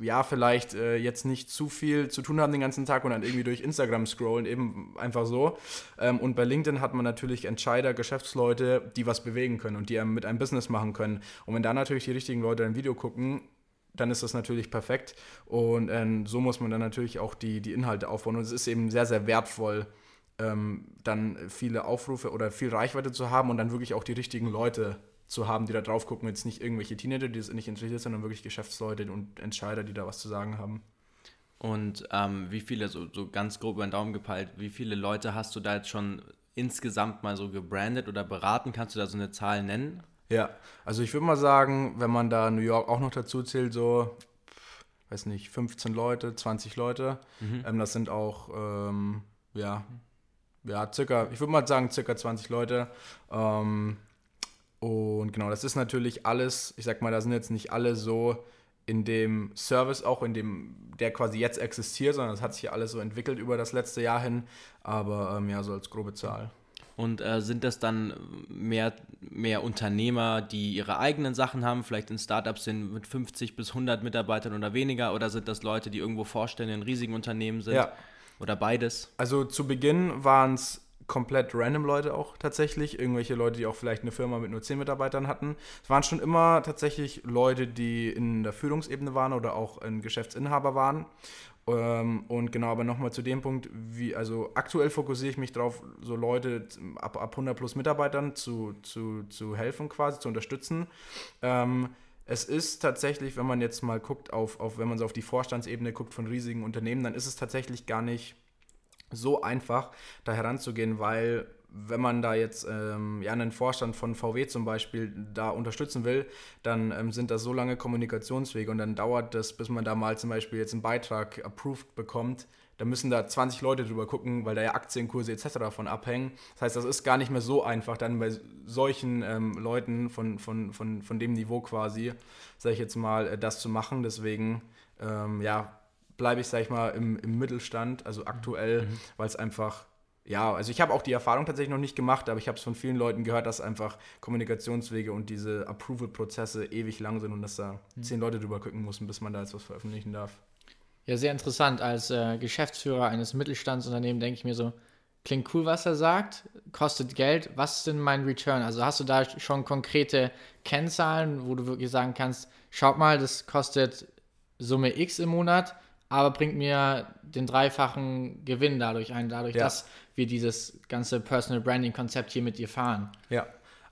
ja, vielleicht äh, jetzt nicht zu viel zu tun haben den ganzen Tag und dann irgendwie durch Instagram scrollen, eben einfach so. Ähm, und bei LinkedIn hat man natürlich Entscheider, Geschäftsleute, die was bewegen können und die einem mit einem Business machen können. Und wenn da natürlich die richtigen Leute ein Video gucken, dann ist das natürlich perfekt. Und ähm, so muss man dann natürlich auch die, die Inhalte aufbauen. Und es ist eben sehr, sehr wertvoll, ähm, dann viele Aufrufe oder viel Reichweite zu haben und dann wirklich auch die richtigen Leute zu haben, die da drauf gucken. Jetzt nicht irgendwelche Teenager, die das nicht interessiert, sondern wirklich Geschäftsleute und Entscheider, die da was zu sagen haben. Und ähm, wie viele, so, so ganz grob über den Daumen gepeilt, wie viele Leute hast du da jetzt schon insgesamt mal so gebrandet oder beraten? Kannst du da so eine Zahl nennen? Ja, also ich würde mal sagen, wenn man da New York auch noch dazu zählt, so, weiß nicht, 15 Leute, 20 Leute, mhm. ähm, das sind auch, ähm, ja, ja, circa, ich würde mal sagen, circa 20 Leute. Ähm, und genau, das ist natürlich alles, ich sag mal, da sind jetzt nicht alle so in dem Service auch, in dem, der quasi jetzt existiert, sondern das hat sich ja alles so entwickelt über das letzte Jahr hin. Aber ähm, ja, so als grobe Zahl. Und äh, sind das dann mehr, mehr Unternehmer, die ihre eigenen Sachen haben, vielleicht in Startups sind mit 50 bis 100 Mitarbeitern oder weniger? Oder sind das Leute, die irgendwo Vorstände in riesigen Unternehmen sind? Ja. Oder beides? Also zu Beginn waren es komplett random Leute auch tatsächlich. Irgendwelche Leute, die auch vielleicht eine Firma mit nur 10 Mitarbeitern hatten. Es waren schon immer tatsächlich Leute, die in der Führungsebene waren oder auch ein Geschäftsinhaber waren. Ähm, und genau, aber nochmal zu dem Punkt, wie, also aktuell fokussiere ich mich darauf, so Leute ab, ab 100 plus Mitarbeitern zu, zu, zu helfen quasi, zu unterstützen. Ähm, es ist tatsächlich, wenn man jetzt mal guckt, auf, auf, wenn man so auf die Vorstandsebene guckt von riesigen Unternehmen, dann ist es tatsächlich gar nicht so einfach, da heranzugehen, weil wenn man da jetzt ähm, ja, einen Vorstand von VW zum Beispiel da unterstützen will, dann ähm, sind das so lange Kommunikationswege und dann dauert das, bis man da mal zum Beispiel jetzt einen Beitrag approved bekommt. Da müssen da 20 Leute drüber gucken, weil da ja Aktienkurse etc. davon abhängen. Das heißt, das ist gar nicht mehr so einfach, dann bei solchen ähm, Leuten von, von, von, von dem Niveau quasi, sage ich jetzt mal, äh, das zu machen. Deswegen, ähm, ja, bleibe ich, sag ich mal, im, im Mittelstand, also aktuell, mhm. weil es einfach, ja, also ich habe auch die Erfahrung tatsächlich noch nicht gemacht, aber ich habe es von vielen Leuten gehört, dass einfach Kommunikationswege und diese Approval-Prozesse ewig lang sind und dass da mhm. zehn Leute drüber gucken müssen, bis man da jetzt was veröffentlichen darf. Ja, sehr interessant. Als äh, Geschäftsführer eines Mittelstandsunternehmens denke ich mir so, klingt cool, was er sagt, kostet Geld. Was ist denn mein Return? Also hast du da schon konkrete Kennzahlen, wo du wirklich sagen kannst, schaut mal, das kostet Summe X im Monat aber bringt mir den dreifachen Gewinn dadurch ein, dadurch, ja. dass wir dieses ganze Personal Branding Konzept hier mit dir fahren. Ja.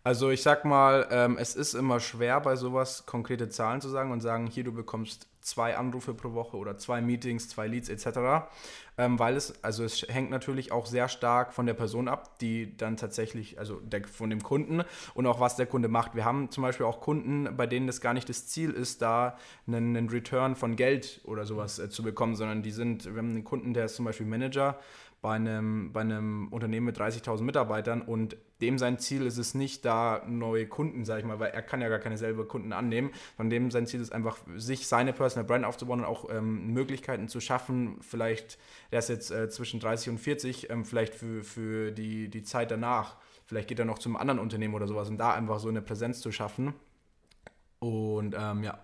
Also ich sag mal, ähm, es ist immer schwer bei sowas konkrete Zahlen zu sagen und sagen, hier du bekommst zwei Anrufe pro Woche oder zwei Meetings, zwei Leads etc. Ähm, weil es, also es hängt natürlich auch sehr stark von der Person ab, die dann tatsächlich, also der, von dem Kunden und auch was der Kunde macht. Wir haben zum Beispiel auch Kunden, bei denen das gar nicht das Ziel ist, da einen, einen Return von Geld oder sowas äh, zu bekommen, sondern die sind, wir haben einen Kunden, der ist zum Beispiel Manager bei einem, bei einem Unternehmen mit 30.000 Mitarbeitern und dem sein Ziel ist es nicht, da neue Kunden, sag ich mal, weil er kann ja gar keine selber Kunden annehmen, von dem sein Ziel ist einfach, sich seine Personal Brand aufzubauen und auch ähm, Möglichkeiten zu schaffen, vielleicht, der ist jetzt äh, zwischen 30 und 40, ähm, vielleicht für, für die, die Zeit danach, vielleicht geht er noch zum anderen Unternehmen oder sowas und da einfach so eine Präsenz zu schaffen. Und ähm, ja,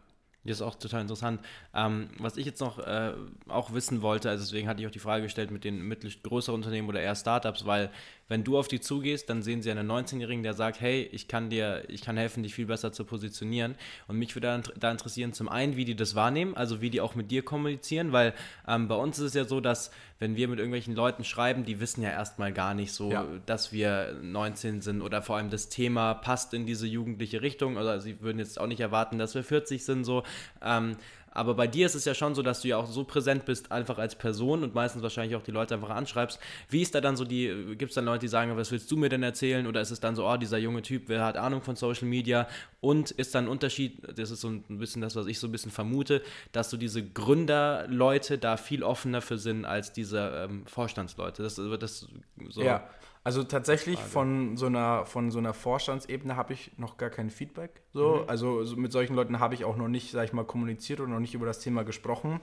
das ist auch total interessant. Ähm, was ich jetzt noch äh, auch wissen wollte, also deswegen hatte ich auch die Frage gestellt mit den mittel größeren Unternehmen oder eher Startups, weil wenn du auf die zugehst, dann sehen sie einen 19-Jährigen, der sagt, hey, ich kann dir, ich kann helfen, dich viel besser zu positionieren. Und mich würde da interessieren, zum einen, wie die das wahrnehmen, also wie die auch mit dir kommunizieren, weil ähm, bei uns ist es ja so, dass wenn wir mit irgendwelchen Leuten schreiben, die wissen ja erstmal gar nicht so, ja. dass wir 19 sind oder vor allem das Thema passt in diese jugendliche Richtung. Oder sie würden jetzt auch nicht erwarten, dass wir 40 sind, so. Ähm, aber bei dir ist es ja schon so, dass du ja auch so präsent bist, einfach als Person und meistens wahrscheinlich auch die Leute einfach anschreibst. Wie ist da dann so die, gibt es dann Leute, die sagen, was willst du mir denn erzählen? Oder ist es dann so, oh, dieser junge Typ, wer hat Ahnung von Social Media? Und ist dann ein Unterschied, das ist so ein bisschen das, was ich so ein bisschen vermute, dass so diese Gründerleute da viel offener für sind als diese ähm, Vorstandsleute. Das das so. Ja, also tatsächlich von so einer von so einer Vorstandsebene habe ich noch gar kein Feedback. So. Mhm. Also so mit solchen Leuten habe ich auch noch nicht, sag ich mal, kommuniziert oder noch nicht über das Thema gesprochen.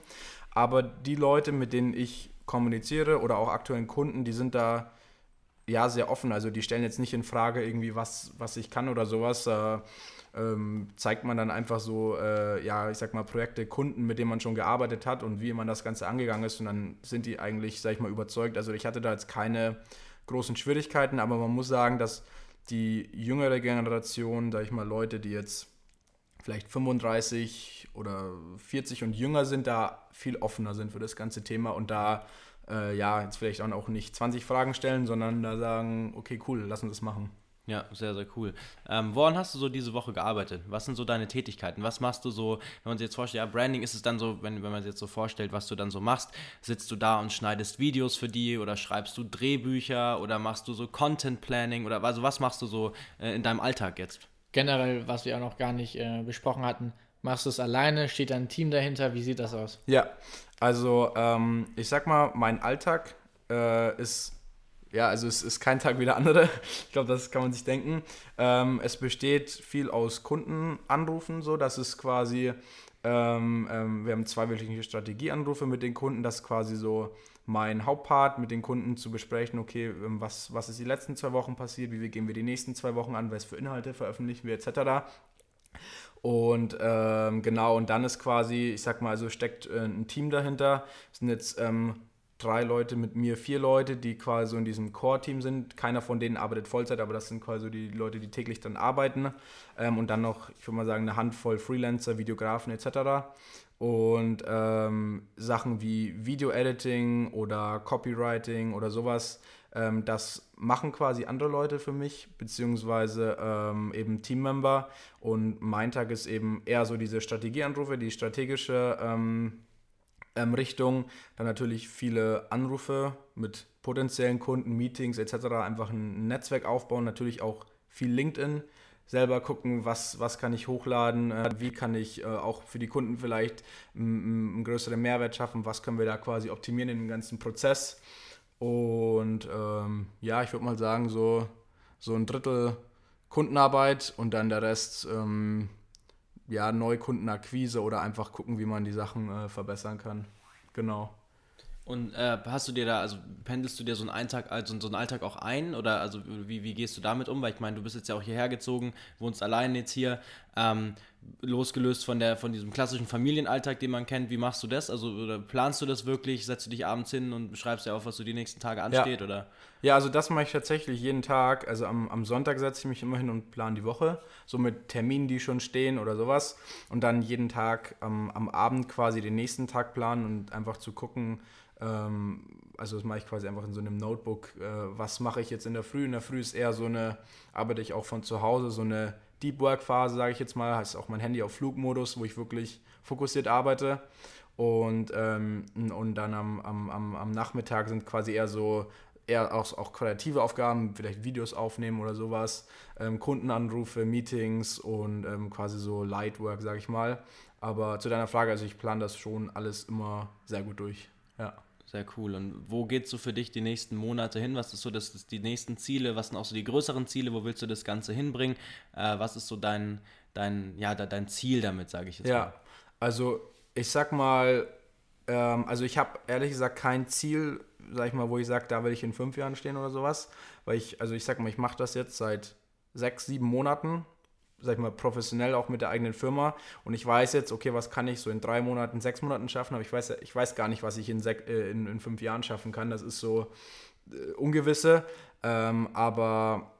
Aber die Leute, mit denen ich kommuniziere oder auch aktuellen Kunden, die sind da ja sehr offen. Also die stellen jetzt nicht in Frage irgendwie was, was ich kann oder sowas. Äh, ähm, zeigt man dann einfach so, äh, ja, ich sag mal, Projekte, Kunden, mit denen man schon gearbeitet hat und wie man das Ganze angegangen ist und dann sind die eigentlich, sag ich mal, überzeugt. Also ich hatte da jetzt keine großen Schwierigkeiten, aber man muss sagen, dass die jüngere Generation, sag ich mal, Leute, die jetzt vielleicht 35 oder 40 und jünger sind, da viel offener sind für das ganze Thema und da äh, ja jetzt vielleicht auch nicht 20 Fragen stellen, sondern da sagen, okay, cool, lass uns das machen. Ja, sehr, sehr cool. Ähm, woran hast du so diese Woche gearbeitet? Was sind so deine Tätigkeiten? Was machst du so, wenn man sich jetzt vorstellt, ja, Branding ist es dann so, wenn, wenn man sich jetzt so vorstellt, was du dann so machst, sitzt du da und schneidest Videos für die oder schreibst du Drehbücher oder machst du so Content Planning oder also was machst du so äh, in deinem Alltag jetzt? Generell, was wir auch noch gar nicht äh, besprochen hatten, machst du es alleine? Steht da ein Team dahinter? Wie sieht das aus? Ja, also ähm, ich sag mal, mein Alltag äh, ist ja, also es ist kein Tag wie der andere. Ich glaube, das kann man sich denken. Ähm, es besteht viel aus Kundenanrufen, so dass es quasi, ähm, ähm, wir haben zweiwöchentliche Strategieanrufe mit den Kunden, das quasi so mein Hauptpart, mit den Kunden zu besprechen, okay, ähm, was, was ist die letzten zwei Wochen passiert, wie gehen wir die nächsten zwei Wochen an, was für Inhalte veröffentlichen wir etc. Und ähm, genau, und dann ist quasi, ich sag mal, also steckt äh, ein Team dahinter. Es sind jetzt ähm, drei Leute mit mir, vier Leute, die quasi so in diesem Core-Team sind. Keiner von denen arbeitet Vollzeit, aber das sind quasi die Leute, die täglich dann arbeiten. Ähm, und dann noch, ich würde mal sagen, eine Handvoll Freelancer, Videografen etc. Und ähm, Sachen wie Video-Editing oder Copywriting oder sowas, ähm, das machen quasi andere Leute für mich, beziehungsweise ähm, eben Teammember. Und mein Tag ist eben eher so diese Strategieanrufe, die strategische ähm, Richtung. Dann natürlich viele Anrufe mit potenziellen Kunden, Meetings etc. Einfach ein Netzwerk aufbauen. Natürlich auch viel LinkedIn. Selber gucken, was, was kann ich hochladen, äh, wie kann ich äh, auch für die Kunden vielleicht einen größeren Mehrwert schaffen, was können wir da quasi optimieren in dem ganzen Prozess. Und ähm, ja, ich würde mal sagen, so, so ein Drittel Kundenarbeit und dann der Rest ähm, ja, Neukundenakquise oder einfach gucken, wie man die Sachen äh, verbessern kann. Genau. Und äh, hast du dir da, also pendelst du dir so einen Alltag, also so einen Alltag auch ein oder also wie, wie gehst du damit um? Weil ich meine, du bist jetzt ja auch hierher gezogen, wohnst allein jetzt hier, ähm, losgelöst von der von diesem klassischen Familienalltag, den man kennt. Wie machst du das? Also oder planst du das wirklich? Setzt du dich abends hin und schreibst dir auf, was so die nächsten Tage ansteht ja. oder? Ja, also das mache ich tatsächlich jeden Tag. Also am, am Sonntag setze ich mich immer hin und plane die Woche, so mit Terminen, die schon stehen oder sowas. Und dann jeden Tag am, am Abend quasi den nächsten Tag planen und einfach zu gucken, ähm, also das mache ich quasi einfach in so einem Notebook. Äh, was mache ich jetzt in der Früh? In der Früh ist eher so eine, arbeite ich auch von zu Hause, so eine Deep Work Phase, sage ich jetzt mal, heißt auch mein Handy auf Flugmodus, wo ich wirklich fokussiert arbeite. Und, ähm, und dann am, am, am Nachmittag sind quasi eher so eher auch, auch kreative Aufgaben, vielleicht Videos aufnehmen oder sowas, ähm, Kundenanrufe, Meetings und ähm, quasi so Lightwork, sage ich mal. Aber zu deiner Frage, also ich plane das schon alles immer sehr gut durch. Ja. Sehr cool. Und wo geht so für dich die nächsten Monate hin? Was ist so das, das die nächsten Ziele? Was sind auch so die größeren Ziele? Wo willst du das Ganze hinbringen? Äh, was ist so dein, dein, ja, dein Ziel damit, sage ich jetzt ja, mal? Ja, also ich sag mal, ähm, also ich habe ehrlich gesagt kein Ziel, sag ich mal, wo ich sage, da will ich in fünf Jahren stehen oder sowas. Weil ich, also ich sag mal, ich mache das jetzt seit sechs, sieben Monaten, sag ich mal, professionell auch mit der eigenen Firma. Und ich weiß jetzt, okay, was kann ich so in drei Monaten, sechs Monaten schaffen, aber ich weiß, ich weiß gar nicht, was ich in, äh, in, in fünf Jahren schaffen kann. Das ist so äh, ungewisse. Ähm, aber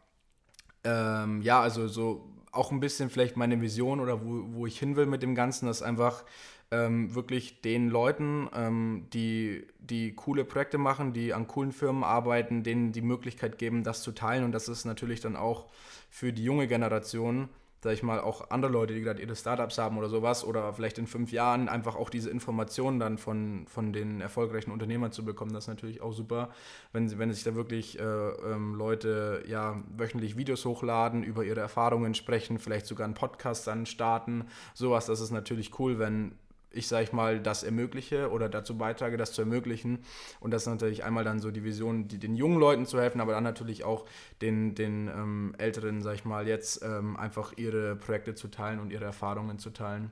ähm, ja, also so auch ein bisschen vielleicht meine Vision oder wo, wo ich hin will mit dem Ganzen, dass einfach ähm, wirklich den Leuten, ähm, die, die coole Projekte machen, die an coolen Firmen arbeiten, denen die Möglichkeit geben, das zu teilen. Und das ist natürlich dann auch für die junge Generation, sag ich mal, auch andere Leute, die gerade ihre Startups haben oder sowas, oder vielleicht in fünf Jahren einfach auch diese Informationen dann von, von den erfolgreichen Unternehmern zu bekommen, das ist natürlich auch super, wenn, wenn sich da wirklich äh, ähm, Leute ja wöchentlich Videos hochladen, über ihre Erfahrungen sprechen, vielleicht sogar einen Podcast dann starten, sowas, das ist natürlich cool, wenn ich, sage ich mal, das ermögliche oder dazu beitrage, das zu ermöglichen. Und das ist natürlich einmal dann so die Vision, die, den jungen Leuten zu helfen, aber dann natürlich auch den, den ähm, Älteren, sage ich mal, jetzt ähm, einfach ihre Projekte zu teilen und ihre Erfahrungen zu teilen.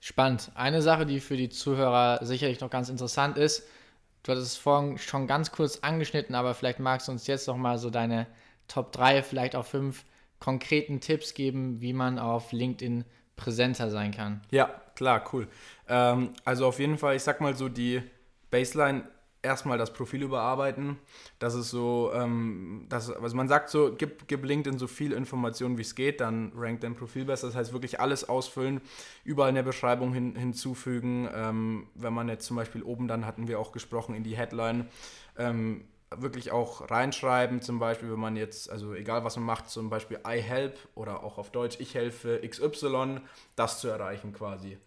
Spannend. Eine Sache, die für die Zuhörer sicherlich noch ganz interessant ist, du hattest es vorhin schon ganz kurz angeschnitten, aber vielleicht magst du uns jetzt noch mal so deine Top 3, vielleicht auch 5 konkreten Tipps geben, wie man auf LinkedIn präsenter sein kann. Ja, klar, cool. Ähm, also auf jeden Fall, ich sag mal so die Baseline erstmal das Profil überarbeiten. Das ist so, ähm, das, also man sagt so, gib, gib LinkedIn so viel Informationen wie es geht, dann rankt dein Profil besser. Das heißt wirklich alles ausfüllen, überall in der Beschreibung hin, hinzufügen. Ähm, wenn man jetzt zum Beispiel oben, dann hatten wir auch gesprochen in die Headline, ähm, wirklich auch reinschreiben, zum Beispiel, wenn man jetzt, also egal was man macht, zum Beispiel I help oder auch auf Deutsch ich helfe XY, das zu erreichen quasi.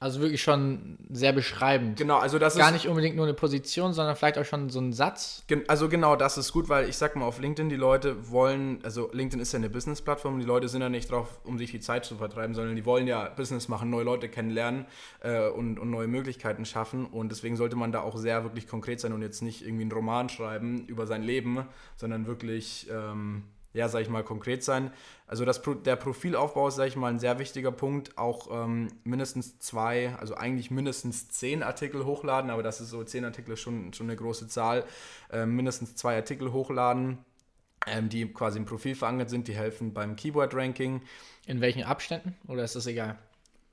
Also wirklich schon sehr beschreibend. Genau, also das Gar ist. Gar nicht unbedingt nur eine Position, sondern vielleicht auch schon so ein Satz. Also genau, das ist gut, weil ich sag mal, auf LinkedIn, die Leute wollen, also LinkedIn ist ja eine Business-Plattform, die Leute sind ja nicht drauf, um sich die Zeit zu vertreiben, sondern die wollen ja Business machen, neue Leute kennenlernen äh, und, und neue Möglichkeiten schaffen. Und deswegen sollte man da auch sehr wirklich konkret sein und jetzt nicht irgendwie einen Roman schreiben über sein Leben, sondern wirklich. Ähm, ja, sag ich mal, konkret sein. Also das, der Profilaufbau ist, sag ich mal, ein sehr wichtiger Punkt. Auch ähm, mindestens zwei, also eigentlich mindestens zehn Artikel hochladen, aber das ist so, zehn Artikel ist schon, schon eine große Zahl. Ähm, mindestens zwei Artikel hochladen, ähm, die quasi im Profil verankert sind, die helfen beim Keyword-Ranking. In welchen Abständen oder ist das egal?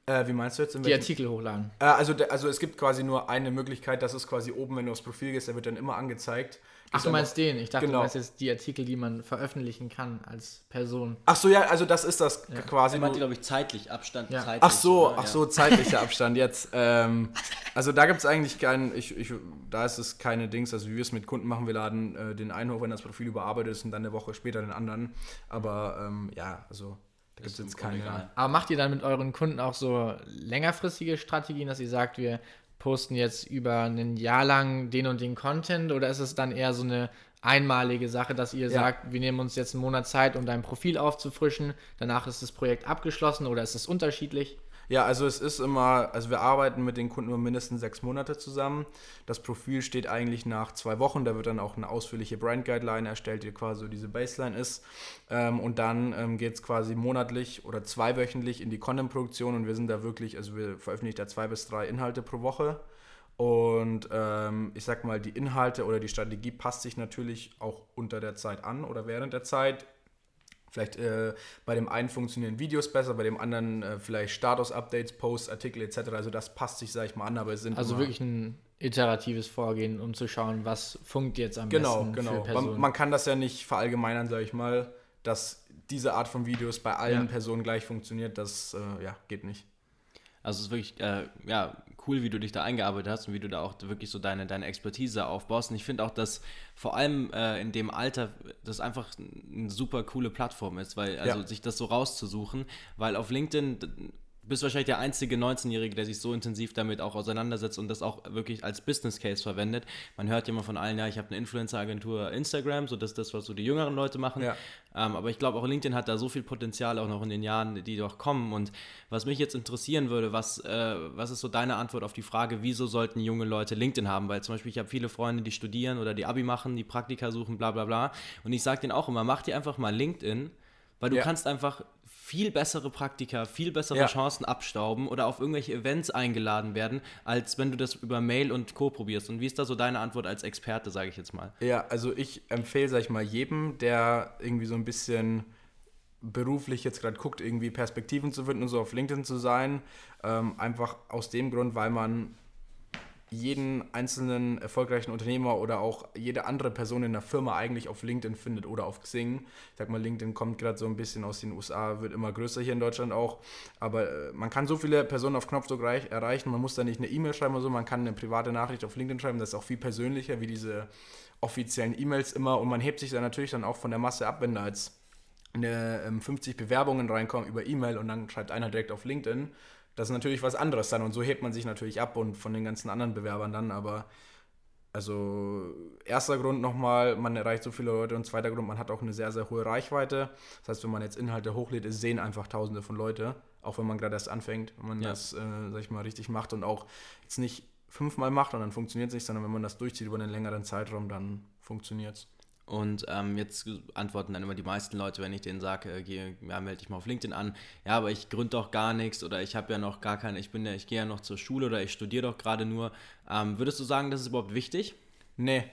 Äh, wie meinst du jetzt? die Artikel hochladen. Äh, also, also es gibt quasi nur eine Möglichkeit, das ist quasi oben, wenn du aufs Profil gehst, der wird dann immer angezeigt. Ach, du meinst den? Ich dachte, genau. du meinst jetzt die Artikel, die man veröffentlichen kann als Person. Ach so, ja, also das ist das ja. quasi. Er meinte, glaube ich, zeitlich Abstand. Ja. Zeitlich, ach so, oder? ach so, zeitlicher Abstand jetzt. Ähm, also da gibt es eigentlich keinen, ich, ich, da ist es keine Dings, also wie wir es mit Kunden machen, wir laden äh, den einen hoch, wenn das Profil überarbeitet ist und dann eine Woche später den anderen. Aber ähm, ja, also da gibt es jetzt keine. Aber macht ihr dann mit euren Kunden auch so längerfristige Strategien, dass ihr sagt, wir posten jetzt über ein Jahr lang den und den Content oder ist es dann eher so eine einmalige Sache, dass ihr ja. sagt, wir nehmen uns jetzt einen Monat Zeit, um dein Profil aufzufrischen, danach ist das Projekt abgeschlossen oder ist es unterschiedlich? Ja, also es ist immer, also wir arbeiten mit den Kunden immer mindestens sechs Monate zusammen. Das Profil steht eigentlich nach zwei Wochen, da wird dann auch eine ausführliche Brand Guideline erstellt, die quasi so diese Baseline ist. Ähm, und dann ähm, geht es quasi monatlich oder zweiwöchentlich in die Content-Produktion und wir sind da wirklich, also wir veröffentlichen da zwei bis drei Inhalte pro Woche. Und ähm, ich sag mal, die Inhalte oder die Strategie passt sich natürlich auch unter der Zeit an oder während der Zeit. Vielleicht äh, bei dem einen funktionieren Videos besser, bei dem anderen äh, vielleicht Status-Updates, Posts, Artikel etc. Also das passt sich, sag ich mal, an, aber es sind. Also wirklich ein iteratives Vorgehen, um zu schauen, was funkt jetzt am genau, besten genau. Personen. Man, man kann das ja nicht verallgemeinern, sage ich mal, dass diese Art von Videos bei allen ja. Personen gleich funktioniert. Das äh, ja, geht nicht. Also es ist wirklich, äh, ja, cool, wie du dich da eingearbeitet hast und wie du da auch wirklich so deine, deine Expertise aufbaust. Und ich finde auch, dass vor allem äh, in dem Alter das einfach eine super coole Plattform ist, weil also ja. sich das so rauszusuchen, weil auf LinkedIn bist wahrscheinlich der einzige 19-Jährige, der sich so intensiv damit auch auseinandersetzt und das auch wirklich als Business Case verwendet. Man hört ja immer von allen, ja, ich habe eine Influencer-Agentur Instagram, so das ist das, was so die jüngeren Leute machen. Ja. Ähm, aber ich glaube, auch LinkedIn hat da so viel Potenzial auch noch in den Jahren, die doch kommen. Und was mich jetzt interessieren würde, was, äh, was ist so deine Antwort auf die Frage, wieso sollten junge Leute LinkedIn haben? Weil zum Beispiel, ich habe viele Freunde, die studieren oder die Abi machen, die Praktika suchen, bla bla bla. Und ich sage denen auch immer, mach dir einfach mal LinkedIn weil du ja. kannst einfach viel bessere Praktika, viel bessere ja. Chancen abstauben oder auf irgendwelche Events eingeladen werden, als wenn du das über Mail und Co. probierst. Und wie ist da so deine Antwort als Experte, sage ich jetzt mal? Ja, also ich empfehle, sag ich mal, jedem, der irgendwie so ein bisschen beruflich jetzt gerade guckt, irgendwie Perspektiven zu finden und so auf LinkedIn zu sein, ähm, einfach aus dem Grund, weil man jeden einzelnen erfolgreichen Unternehmer oder auch jede andere Person in der Firma eigentlich auf LinkedIn findet oder auf Xing. Ich sag mal, LinkedIn kommt gerade so ein bisschen aus den USA, wird immer größer hier in Deutschland auch. Aber äh, man kann so viele Personen auf Knopfdruck erreichen. Man muss da nicht eine E-Mail schreiben oder so, man kann eine private Nachricht auf LinkedIn schreiben. Das ist auch viel persönlicher wie diese offiziellen E-Mails immer. Und man hebt sich dann natürlich dann auch von der Masse ab, wenn da jetzt eine, ähm, 50 Bewerbungen reinkommen über E-Mail und dann schreibt einer direkt auf LinkedIn das ist natürlich was anderes dann und so hebt man sich natürlich ab und von den ganzen anderen Bewerbern dann, aber also erster Grund nochmal, man erreicht so viele Leute und zweiter Grund, man hat auch eine sehr, sehr hohe Reichweite. Das heißt, wenn man jetzt Inhalte hochlädt, sehen einfach tausende von Leute, auch wenn man gerade erst anfängt, wenn man ja. das, äh, sag ich mal, richtig macht und auch jetzt nicht fünfmal macht und dann funktioniert es nicht, sondern wenn man das durchzieht über einen längeren Zeitraum, dann funktioniert es. Und ähm, jetzt antworten dann immer die meisten Leute, wenn ich denen sage, äh, geh, ja, melde dich mal auf LinkedIn an. Ja, aber ich gründe doch gar nichts oder ich habe ja noch gar keine, ich bin ja, ich gehe ja noch zur Schule oder ich studiere doch gerade nur. Ähm, würdest du sagen, das ist überhaupt wichtig? Nee,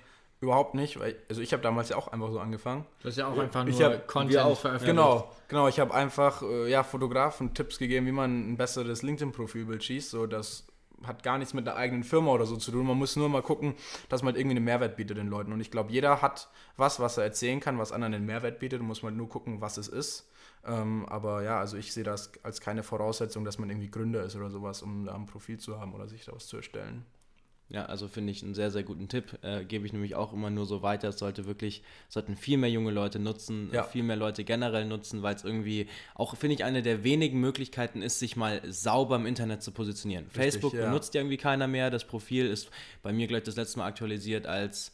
überhaupt nicht, weil also ich habe damals ja auch einfach so angefangen. Du hast ja auch einfach nur hab, Content auch, veröffentlicht. Genau, genau. Ich habe einfach äh, ja Fotografen Tipps gegeben, wie man ein besseres LinkedIn-Profilbild schießt, so dass hat gar nichts mit der eigenen Firma oder so zu tun. Man muss nur mal gucken, dass man irgendwie einen Mehrwert bietet den Leuten. Und ich glaube, jeder hat was, was er erzählen kann, was anderen einen Mehrwert bietet. Da muss man nur gucken, was es ist. Ähm, aber ja, also ich sehe das als keine Voraussetzung, dass man irgendwie Gründer ist oder sowas, um da ein Profil zu haben oder sich daraus zu erstellen. Ja, also finde ich einen sehr, sehr guten Tipp. Äh, Gebe ich nämlich auch immer nur so weiter. Es sollte wirklich, sollten viel mehr junge Leute nutzen, ja. viel mehr Leute generell nutzen, weil es irgendwie auch, finde ich, eine der wenigen Möglichkeiten ist, sich mal sauber im Internet zu positionieren. Richtig, Facebook ja. benutzt ja irgendwie keiner mehr. Das Profil ist bei mir gleich das letzte Mal aktualisiert als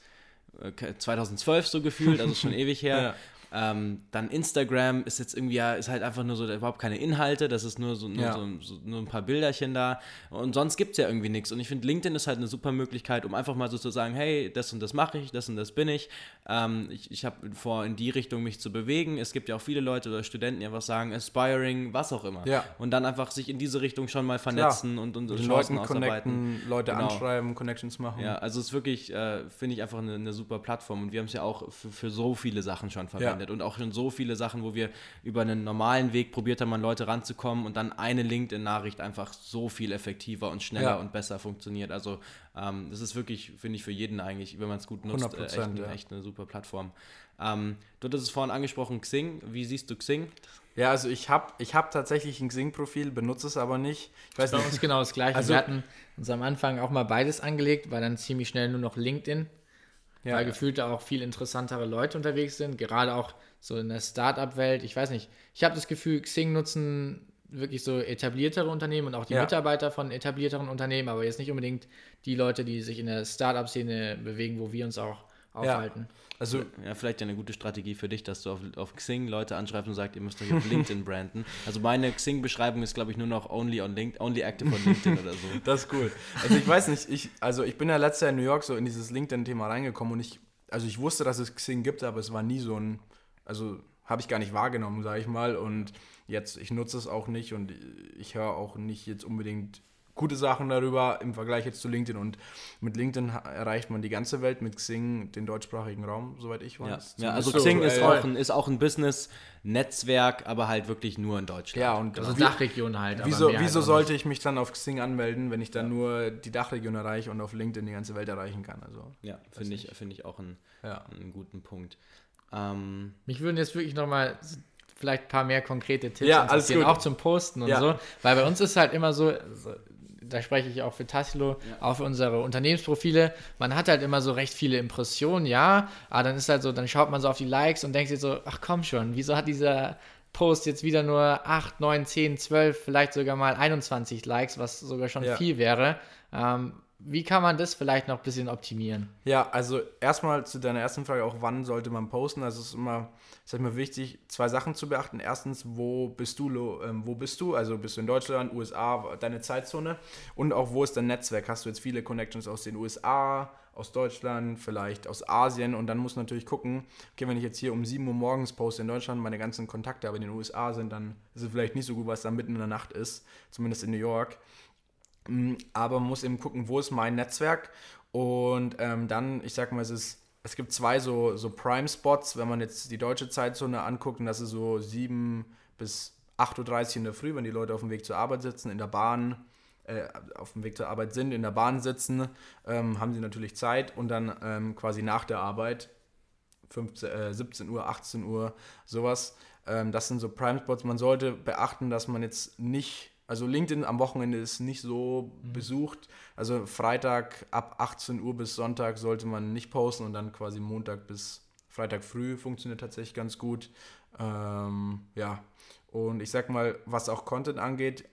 2012 äh, so gefühlt, also schon ewig her. Ja. Ähm, dann Instagram ist jetzt irgendwie ja, ist halt einfach nur so, überhaupt keine Inhalte, das ist nur so, nur, ja. so, so, nur ein paar Bilderchen da und sonst gibt es ja irgendwie nichts. Und ich finde, LinkedIn ist halt eine super Möglichkeit, um einfach mal so zu sagen, hey, das und das mache ich, das und das bin ich. Ähm, ich ich habe vor, in die Richtung mich zu bewegen. Es gibt ja auch viele Leute oder Studenten, die einfach sagen, aspiring, was auch immer. Ja. Und dann einfach sich in diese Richtung schon mal vernetzen Klar. und, und, und Chancen Leuten ausarbeiten. Leute genau. anschreiben, Connections machen. Ja, also es ist wirklich, äh, finde ich einfach eine, eine, super Plattform und wir haben es ja auch für, für so viele Sachen schon verwendet. Ja verwendet und auch schon so viele Sachen, wo wir über einen normalen Weg probiert haben, an Leute ranzukommen und dann eine LinkedIn-Nachricht einfach so viel effektiver und schneller ja. und besser funktioniert. Also ähm, das ist wirklich, finde ich, für jeden eigentlich, wenn man es gut nutzt, äh, echt, ja. echt, eine super Plattform. Ähm, du hattest es vorhin angesprochen, Xing. Wie siehst du Xing? Ja, also ich habe ich hab tatsächlich ein Xing-Profil, benutze es aber nicht. Ich weiß das ist bei uns genau das Gleiche. Also, wir hatten uns am Anfang auch mal beides angelegt, weil dann ziemlich schnell nur noch LinkedIn ja, weil gefühlt da auch viel interessantere Leute unterwegs sind, gerade auch so in der Startup-Welt. Ich weiß nicht, ich habe das Gefühl, Xing nutzen wirklich so etabliertere Unternehmen und auch die ja. Mitarbeiter von etablierteren Unternehmen, aber jetzt nicht unbedingt die Leute, die sich in der Startup-Szene bewegen, wo wir uns auch aufhalten. Ja. Also, ja, vielleicht eine gute Strategie für dich, dass du auf, auf Xing Leute anschreibst und sagst, ihr müsst euch auf LinkedIn branden. Also meine Xing-Beschreibung ist, glaube ich, nur noch only on LinkedIn, only active on LinkedIn oder so. Das ist cool. Also ich weiß nicht, ich, also ich bin ja letztes Jahr in New York so in dieses LinkedIn-Thema reingekommen und ich, also ich wusste, dass es Xing gibt, aber es war nie so ein, also habe ich gar nicht wahrgenommen, sage ich mal. Und jetzt, ich nutze es auch nicht und ich höre auch nicht jetzt unbedingt gute Sachen darüber im Vergleich jetzt zu LinkedIn. Und mit LinkedIn erreicht man die ganze Welt, mit Xing den deutschsprachigen Raum, soweit ich weiß. Ja, ja also Xing ist, auch ein, ist auch ein Business-Netzwerk, aber halt wirklich nur in Deutschland. Ja, und also Dachregion halt. Wieso, wieso halt sollte ich mich dann auf Xing anmelden, wenn ich dann ja. nur die Dachregion erreiche und auf LinkedIn die ganze Welt erreichen kann? Also, ja, finde ich, find ich auch einen, ja. einen guten Punkt. Ähm, Mich würden jetzt wirklich nochmal vielleicht ein paar mehr konkrete Tipps Ja, alles interessieren, gut. auch zum Posten und Ja. so. Weil bei uns ist halt immer so, so da spreche ich auch für Tassilo, auch für unsere Unternehmensprofile, man hat halt immer so recht viele Impressionen, ja, aber dann ist halt so, dann schaut man so auf die Likes und denkt sich so, ach komm schon, wieso hat dieser Post jetzt wieder nur 8, 9, 10, 12, vielleicht sogar mal 21 Likes, was sogar schon Ja. viel wäre. Ähm, wie kann man das vielleicht noch ein bisschen optimieren? Ja, also erstmal zu deiner ersten Frage, auch wann sollte man posten? Also es ist immer, sag ich mal, wichtig, zwei Sachen zu beachten. Erstens, wo bist du, ähm, wo bist du? Also bist du in Deutschland, USA, deine Zeitzone? Und auch, wo ist dein Netzwerk? Hast du jetzt viele Connections aus den USA, aus Deutschland, vielleicht aus Asien? Und dann musst du natürlich gucken, okay, wenn ich jetzt hier um 7 Uhr morgens poste in Deutschland, meine ganzen Kontakte aber in den USA sind, dann ist es vielleicht nicht so gut, was da mitten in der Nacht ist, zumindest in New York. Mm, Aber man muss eben gucken, wo ist mein Netzwerk. Und ähm, dann, ich sag mal, es ist, es gibt zwei so, so Prime-Spots, wenn man jetzt die deutsche Zeitzone anguckt, und das ist so 7 bis 8.30 Uhr in der Früh, wenn die Leute auf dem Weg zur Arbeit sitzen, in der Bahn, äh, auf dem Weg zur Arbeit sind, in der Bahn sitzen, ähm, haben sie natürlich Zeit und dann ähm, quasi nach der Arbeit 15, äh, 17 Uhr, 18 Uhr, sowas. Ähm, das sind so Prime-Spots. Man sollte beachten, dass man jetzt nicht, also LinkedIn am Wochenende ist nicht so besucht. Also Freitag ab 18 Uhr bis Sonntag sollte man nicht posten und dann quasi Montag bis Freitag früh funktioniert tatsächlich ganz gut. Ähm, ja, und ich sag mal, was auch Content angeht,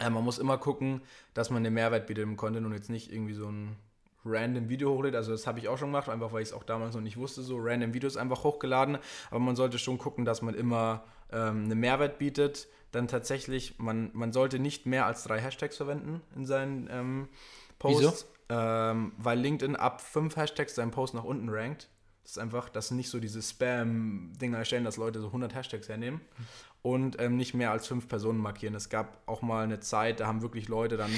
äh, man muss immer gucken, dass man den Mehrwert bietet im Content und jetzt nicht irgendwie so ein random Video hochlädt. Also das habe ich auch schon gemacht, einfach weil ich es auch damals noch nicht wusste, so random Videos einfach hochgeladen. Aber man sollte schon gucken, dass man immer ähm, einen Mehrwert bietet. Dann tatsächlich, man, man sollte nicht mehr als drei Hashtags verwenden in seinen ähm, Posts. Ähm, weil LinkedIn ab fünf Hashtags seinen Post nach unten rankt. Das ist einfach, dass nicht so diese Spam-Dinger erstellen, dass Leute so 100 Hashtags hernehmen und ähm, nicht mehr als fünf Personen markieren. Es gab auch mal eine Zeit, da haben wirklich Leute dann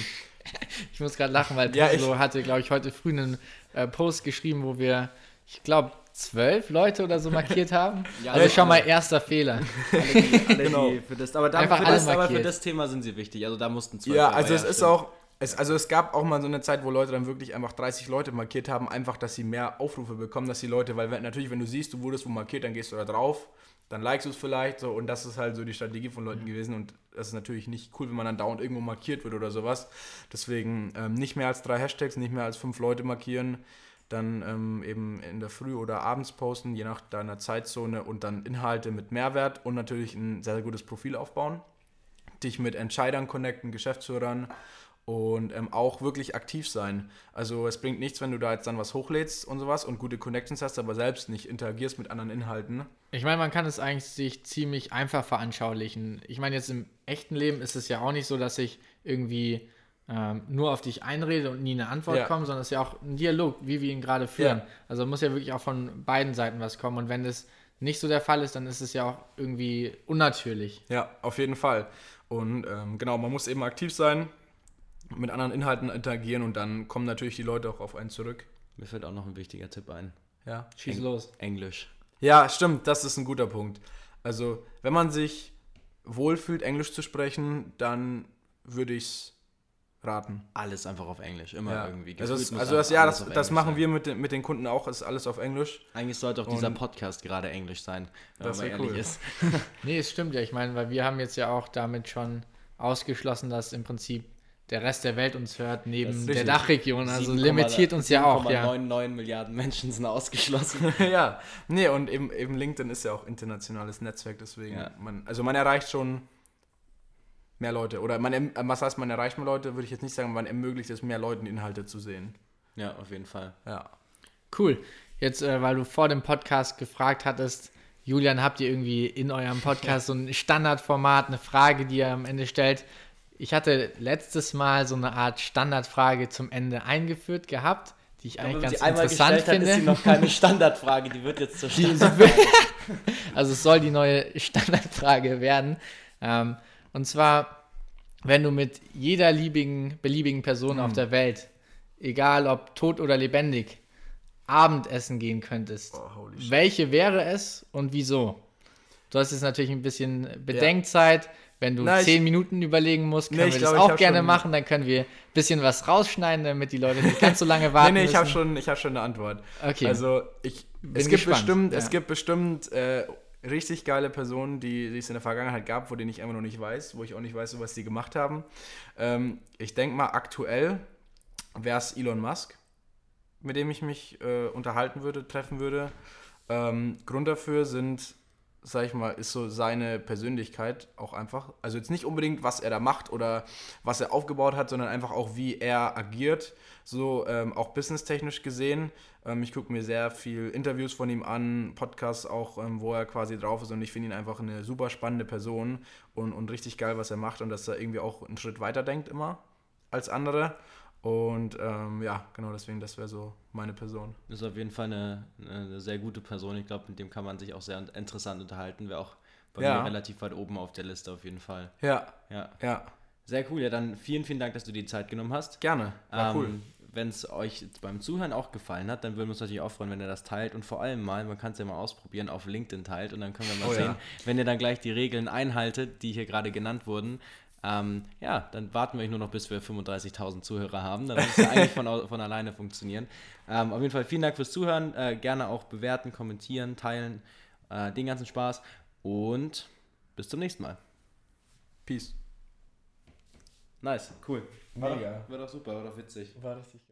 Ich muss gerade lachen, weil Ja, Tassilo hatte, glaube ich, heute früh einen äh, Post geschrieben, wo wir, ich glaube, zwölf Leute oder so markiert haben. Ja, also ja, schon mal erster Fehler. Alle, die, alle Genau. die für das, aber, Einfach für das, aber für markiert. das Thema sind sie wichtig. Also da mussten zwölf Ja, also es ist stimmt. auch, es, also es gab auch mal so eine Zeit, wo Leute dann wirklich einfach 30 Leute markiert haben, einfach, dass sie mehr Aufrufe bekommen, dass die Leute, weil wenn, natürlich, wenn du siehst, du wurdest wo markiert, dann gehst du da drauf, dann likest du es vielleicht so und das ist halt so die Strategie von Leuten gewesen und das ist natürlich nicht cool, wenn man dann dauernd irgendwo markiert wird oder sowas. Deswegen ähm, nicht mehr als drei Hashtags, nicht mehr als fünf Leute markieren, dann ähm, eben in der Früh oder abends posten, je nach deiner Zeitzone und dann Inhalte mit Mehrwert und natürlich ein sehr, sehr gutes Profil aufbauen dich mit Entscheidern connecten, Geschäftsführern und ähm, auch wirklich aktiv sein. Also es bringt nichts, wenn du da jetzt dann was hochlädst und sowas und gute Connections hast, aber selbst nicht interagierst mit anderen Inhalten. Ich meine, man kann es eigentlich sich ziemlich einfach veranschaulichen. Ich meine, jetzt im echten Leben ist es ja auch nicht so, dass ich irgendwie ähm, nur auf dich einrede und nie eine Antwort Ja. kommt, sondern es ist ja auch ein Dialog, wie wir ihn gerade führen. Ja. Also muss ja wirklich auch von beiden Seiten was kommen. Und wenn das nicht so der Fall ist, dann ist es ja auch irgendwie unnatürlich. Ja, auf jeden Fall. Und ähm, genau, man muss eben aktiv sein, mit anderen Inhalten interagieren und dann kommen natürlich die Leute auch auf einen zurück. Mir fällt auch noch ein wichtiger Tipp ein. Ja. Schieß Eng- los. Englisch. Ja, stimmt, das ist ein guter Punkt. Also, wenn man sich wohlfühlt, Englisch zu sprechen, dann würde ich es raten. Alles einfach auf Englisch. Immer Ja. irgendwie. Also, Gefühlt es, muss also das, ja, das, das Englisch machen sein. wir mit den, mit den Kunden auch, ist alles auf Englisch. Eigentlich sollte auch dieser Und- Podcast gerade Englisch sein, wenn Das man mal ehrlich cool. ist. Nee, es stimmt ja. Ich meine, weil wir haben jetzt ja auch damit schon ausgeschlossen, dass im Prinzip der Rest der Welt uns hört, neben der. Dachregion. Also 7,9 limitiert uns ja auch, ja. 7,99 Milliarden Menschen sind ausgeschlossen. ja, nee, und eben, eben LinkedIn ist ja auch internationales Netzwerk, deswegen, Ja. man, also man erreicht schon mehr Leute. Oder man, was heißt, man erreicht mehr Leute, würde ich jetzt nicht sagen, man ermöglicht es mehr Leuten, Inhalte zu sehen. ja, auf jeden Fall. Ja. Cool. Jetzt, äh, weil du vor dem Podcast gefragt hattest, Julian, habt ihr irgendwie in eurem Podcast so ein Standardformat, eine Frage, die ihr am Ende stellt? Ich hatte letztes Mal so eine Art Standardfrage zum Ende eingeführt gehabt, die ich eigentlich ganz interessant finde. ist sie noch keine Standardfrage, die wird jetzt zur will- also es soll die neue Standardfrage werden. Ähm, und zwar, wenn du mit jeder liebigen, beliebigen Person auf der Welt, egal ob tot oder lebendig, Abendessen gehen könntest, Oh, welche wäre es und wieso? Du hast jetzt natürlich ein bisschen Bedenkzeit. Wenn du Na, ich- zehn Minuten überlegen musst, Nee, können ich wir das ich auch gerne machen. Dann können wir ein bisschen was rausschneiden, damit die Leute nicht ganz so lange Nee, warten nee, ich habe schon, ich hab schon eine Antwort. Okay. Also, ich, Bin es gibt gespannt, bestimmt, ja. es gibt bestimmt äh, richtig geile Personen, die, die es in der Vergangenheit gab, von denen ich einfach noch nicht weiß, wo ich auch nicht weiß, was die gemacht haben. Ähm, ich denke mal, aktuell wäre es Elon Musk, mit dem ich mich äh, unterhalten würde, treffen würde. Ähm, Grund dafür sind, sag ich mal, ist so seine Persönlichkeit auch einfach. Also jetzt nicht unbedingt, was er da macht oder was er aufgebaut hat, sondern einfach auch, wie er agiert. So ähm, auch businesstechnisch gesehen. Ähm, ich gucke mir sehr viel Interviews von ihm an, Podcasts auch, ähm, wo er quasi drauf ist und ich finde ihn einfach eine super spannende Person und, und richtig geil, was er macht und dass er irgendwie auch einen Schritt weiter denkt immer als andere. Und ähm, ja, genau deswegen, das wäre so meine Person. Das ist auf jeden Fall eine, eine sehr gute Person. Ich glaube, mit dem kann man sich auch sehr interessant unterhalten. Wäre auch bei Ja. mir relativ weit oben auf der Liste auf jeden Fall. Ja, Ja. ja, Sehr cool. Ja, dann vielen, vielen Dank, dass du dir die Zeit genommen hast. gerne. War cool. Ähm, wenn es euch beim Zuhören auch gefallen hat, dann würden wir uns natürlich auch freuen, wenn ihr das teilt und vor allem mal, man kann es ja mal ausprobieren, auf LinkedIn teilt und dann können wir mal Oh sehen, ja. wenn ihr dann gleich die Regeln einhaltet, die hier gerade genannt wurden. Ähm, ja, dann warten wir nur noch, bis wir 35.000 Zuhörer haben. Dann muss es ja eigentlich von, von alleine funktionieren. Ähm, auf jeden Fall vielen Dank fürs Zuhören. Äh, gerne auch bewerten, kommentieren, teilen. Äh, den ganzen Spaß und bis zum nächsten Mal. Peace. Nice, cool. Mega. War doch super, war doch witzig. War richtig.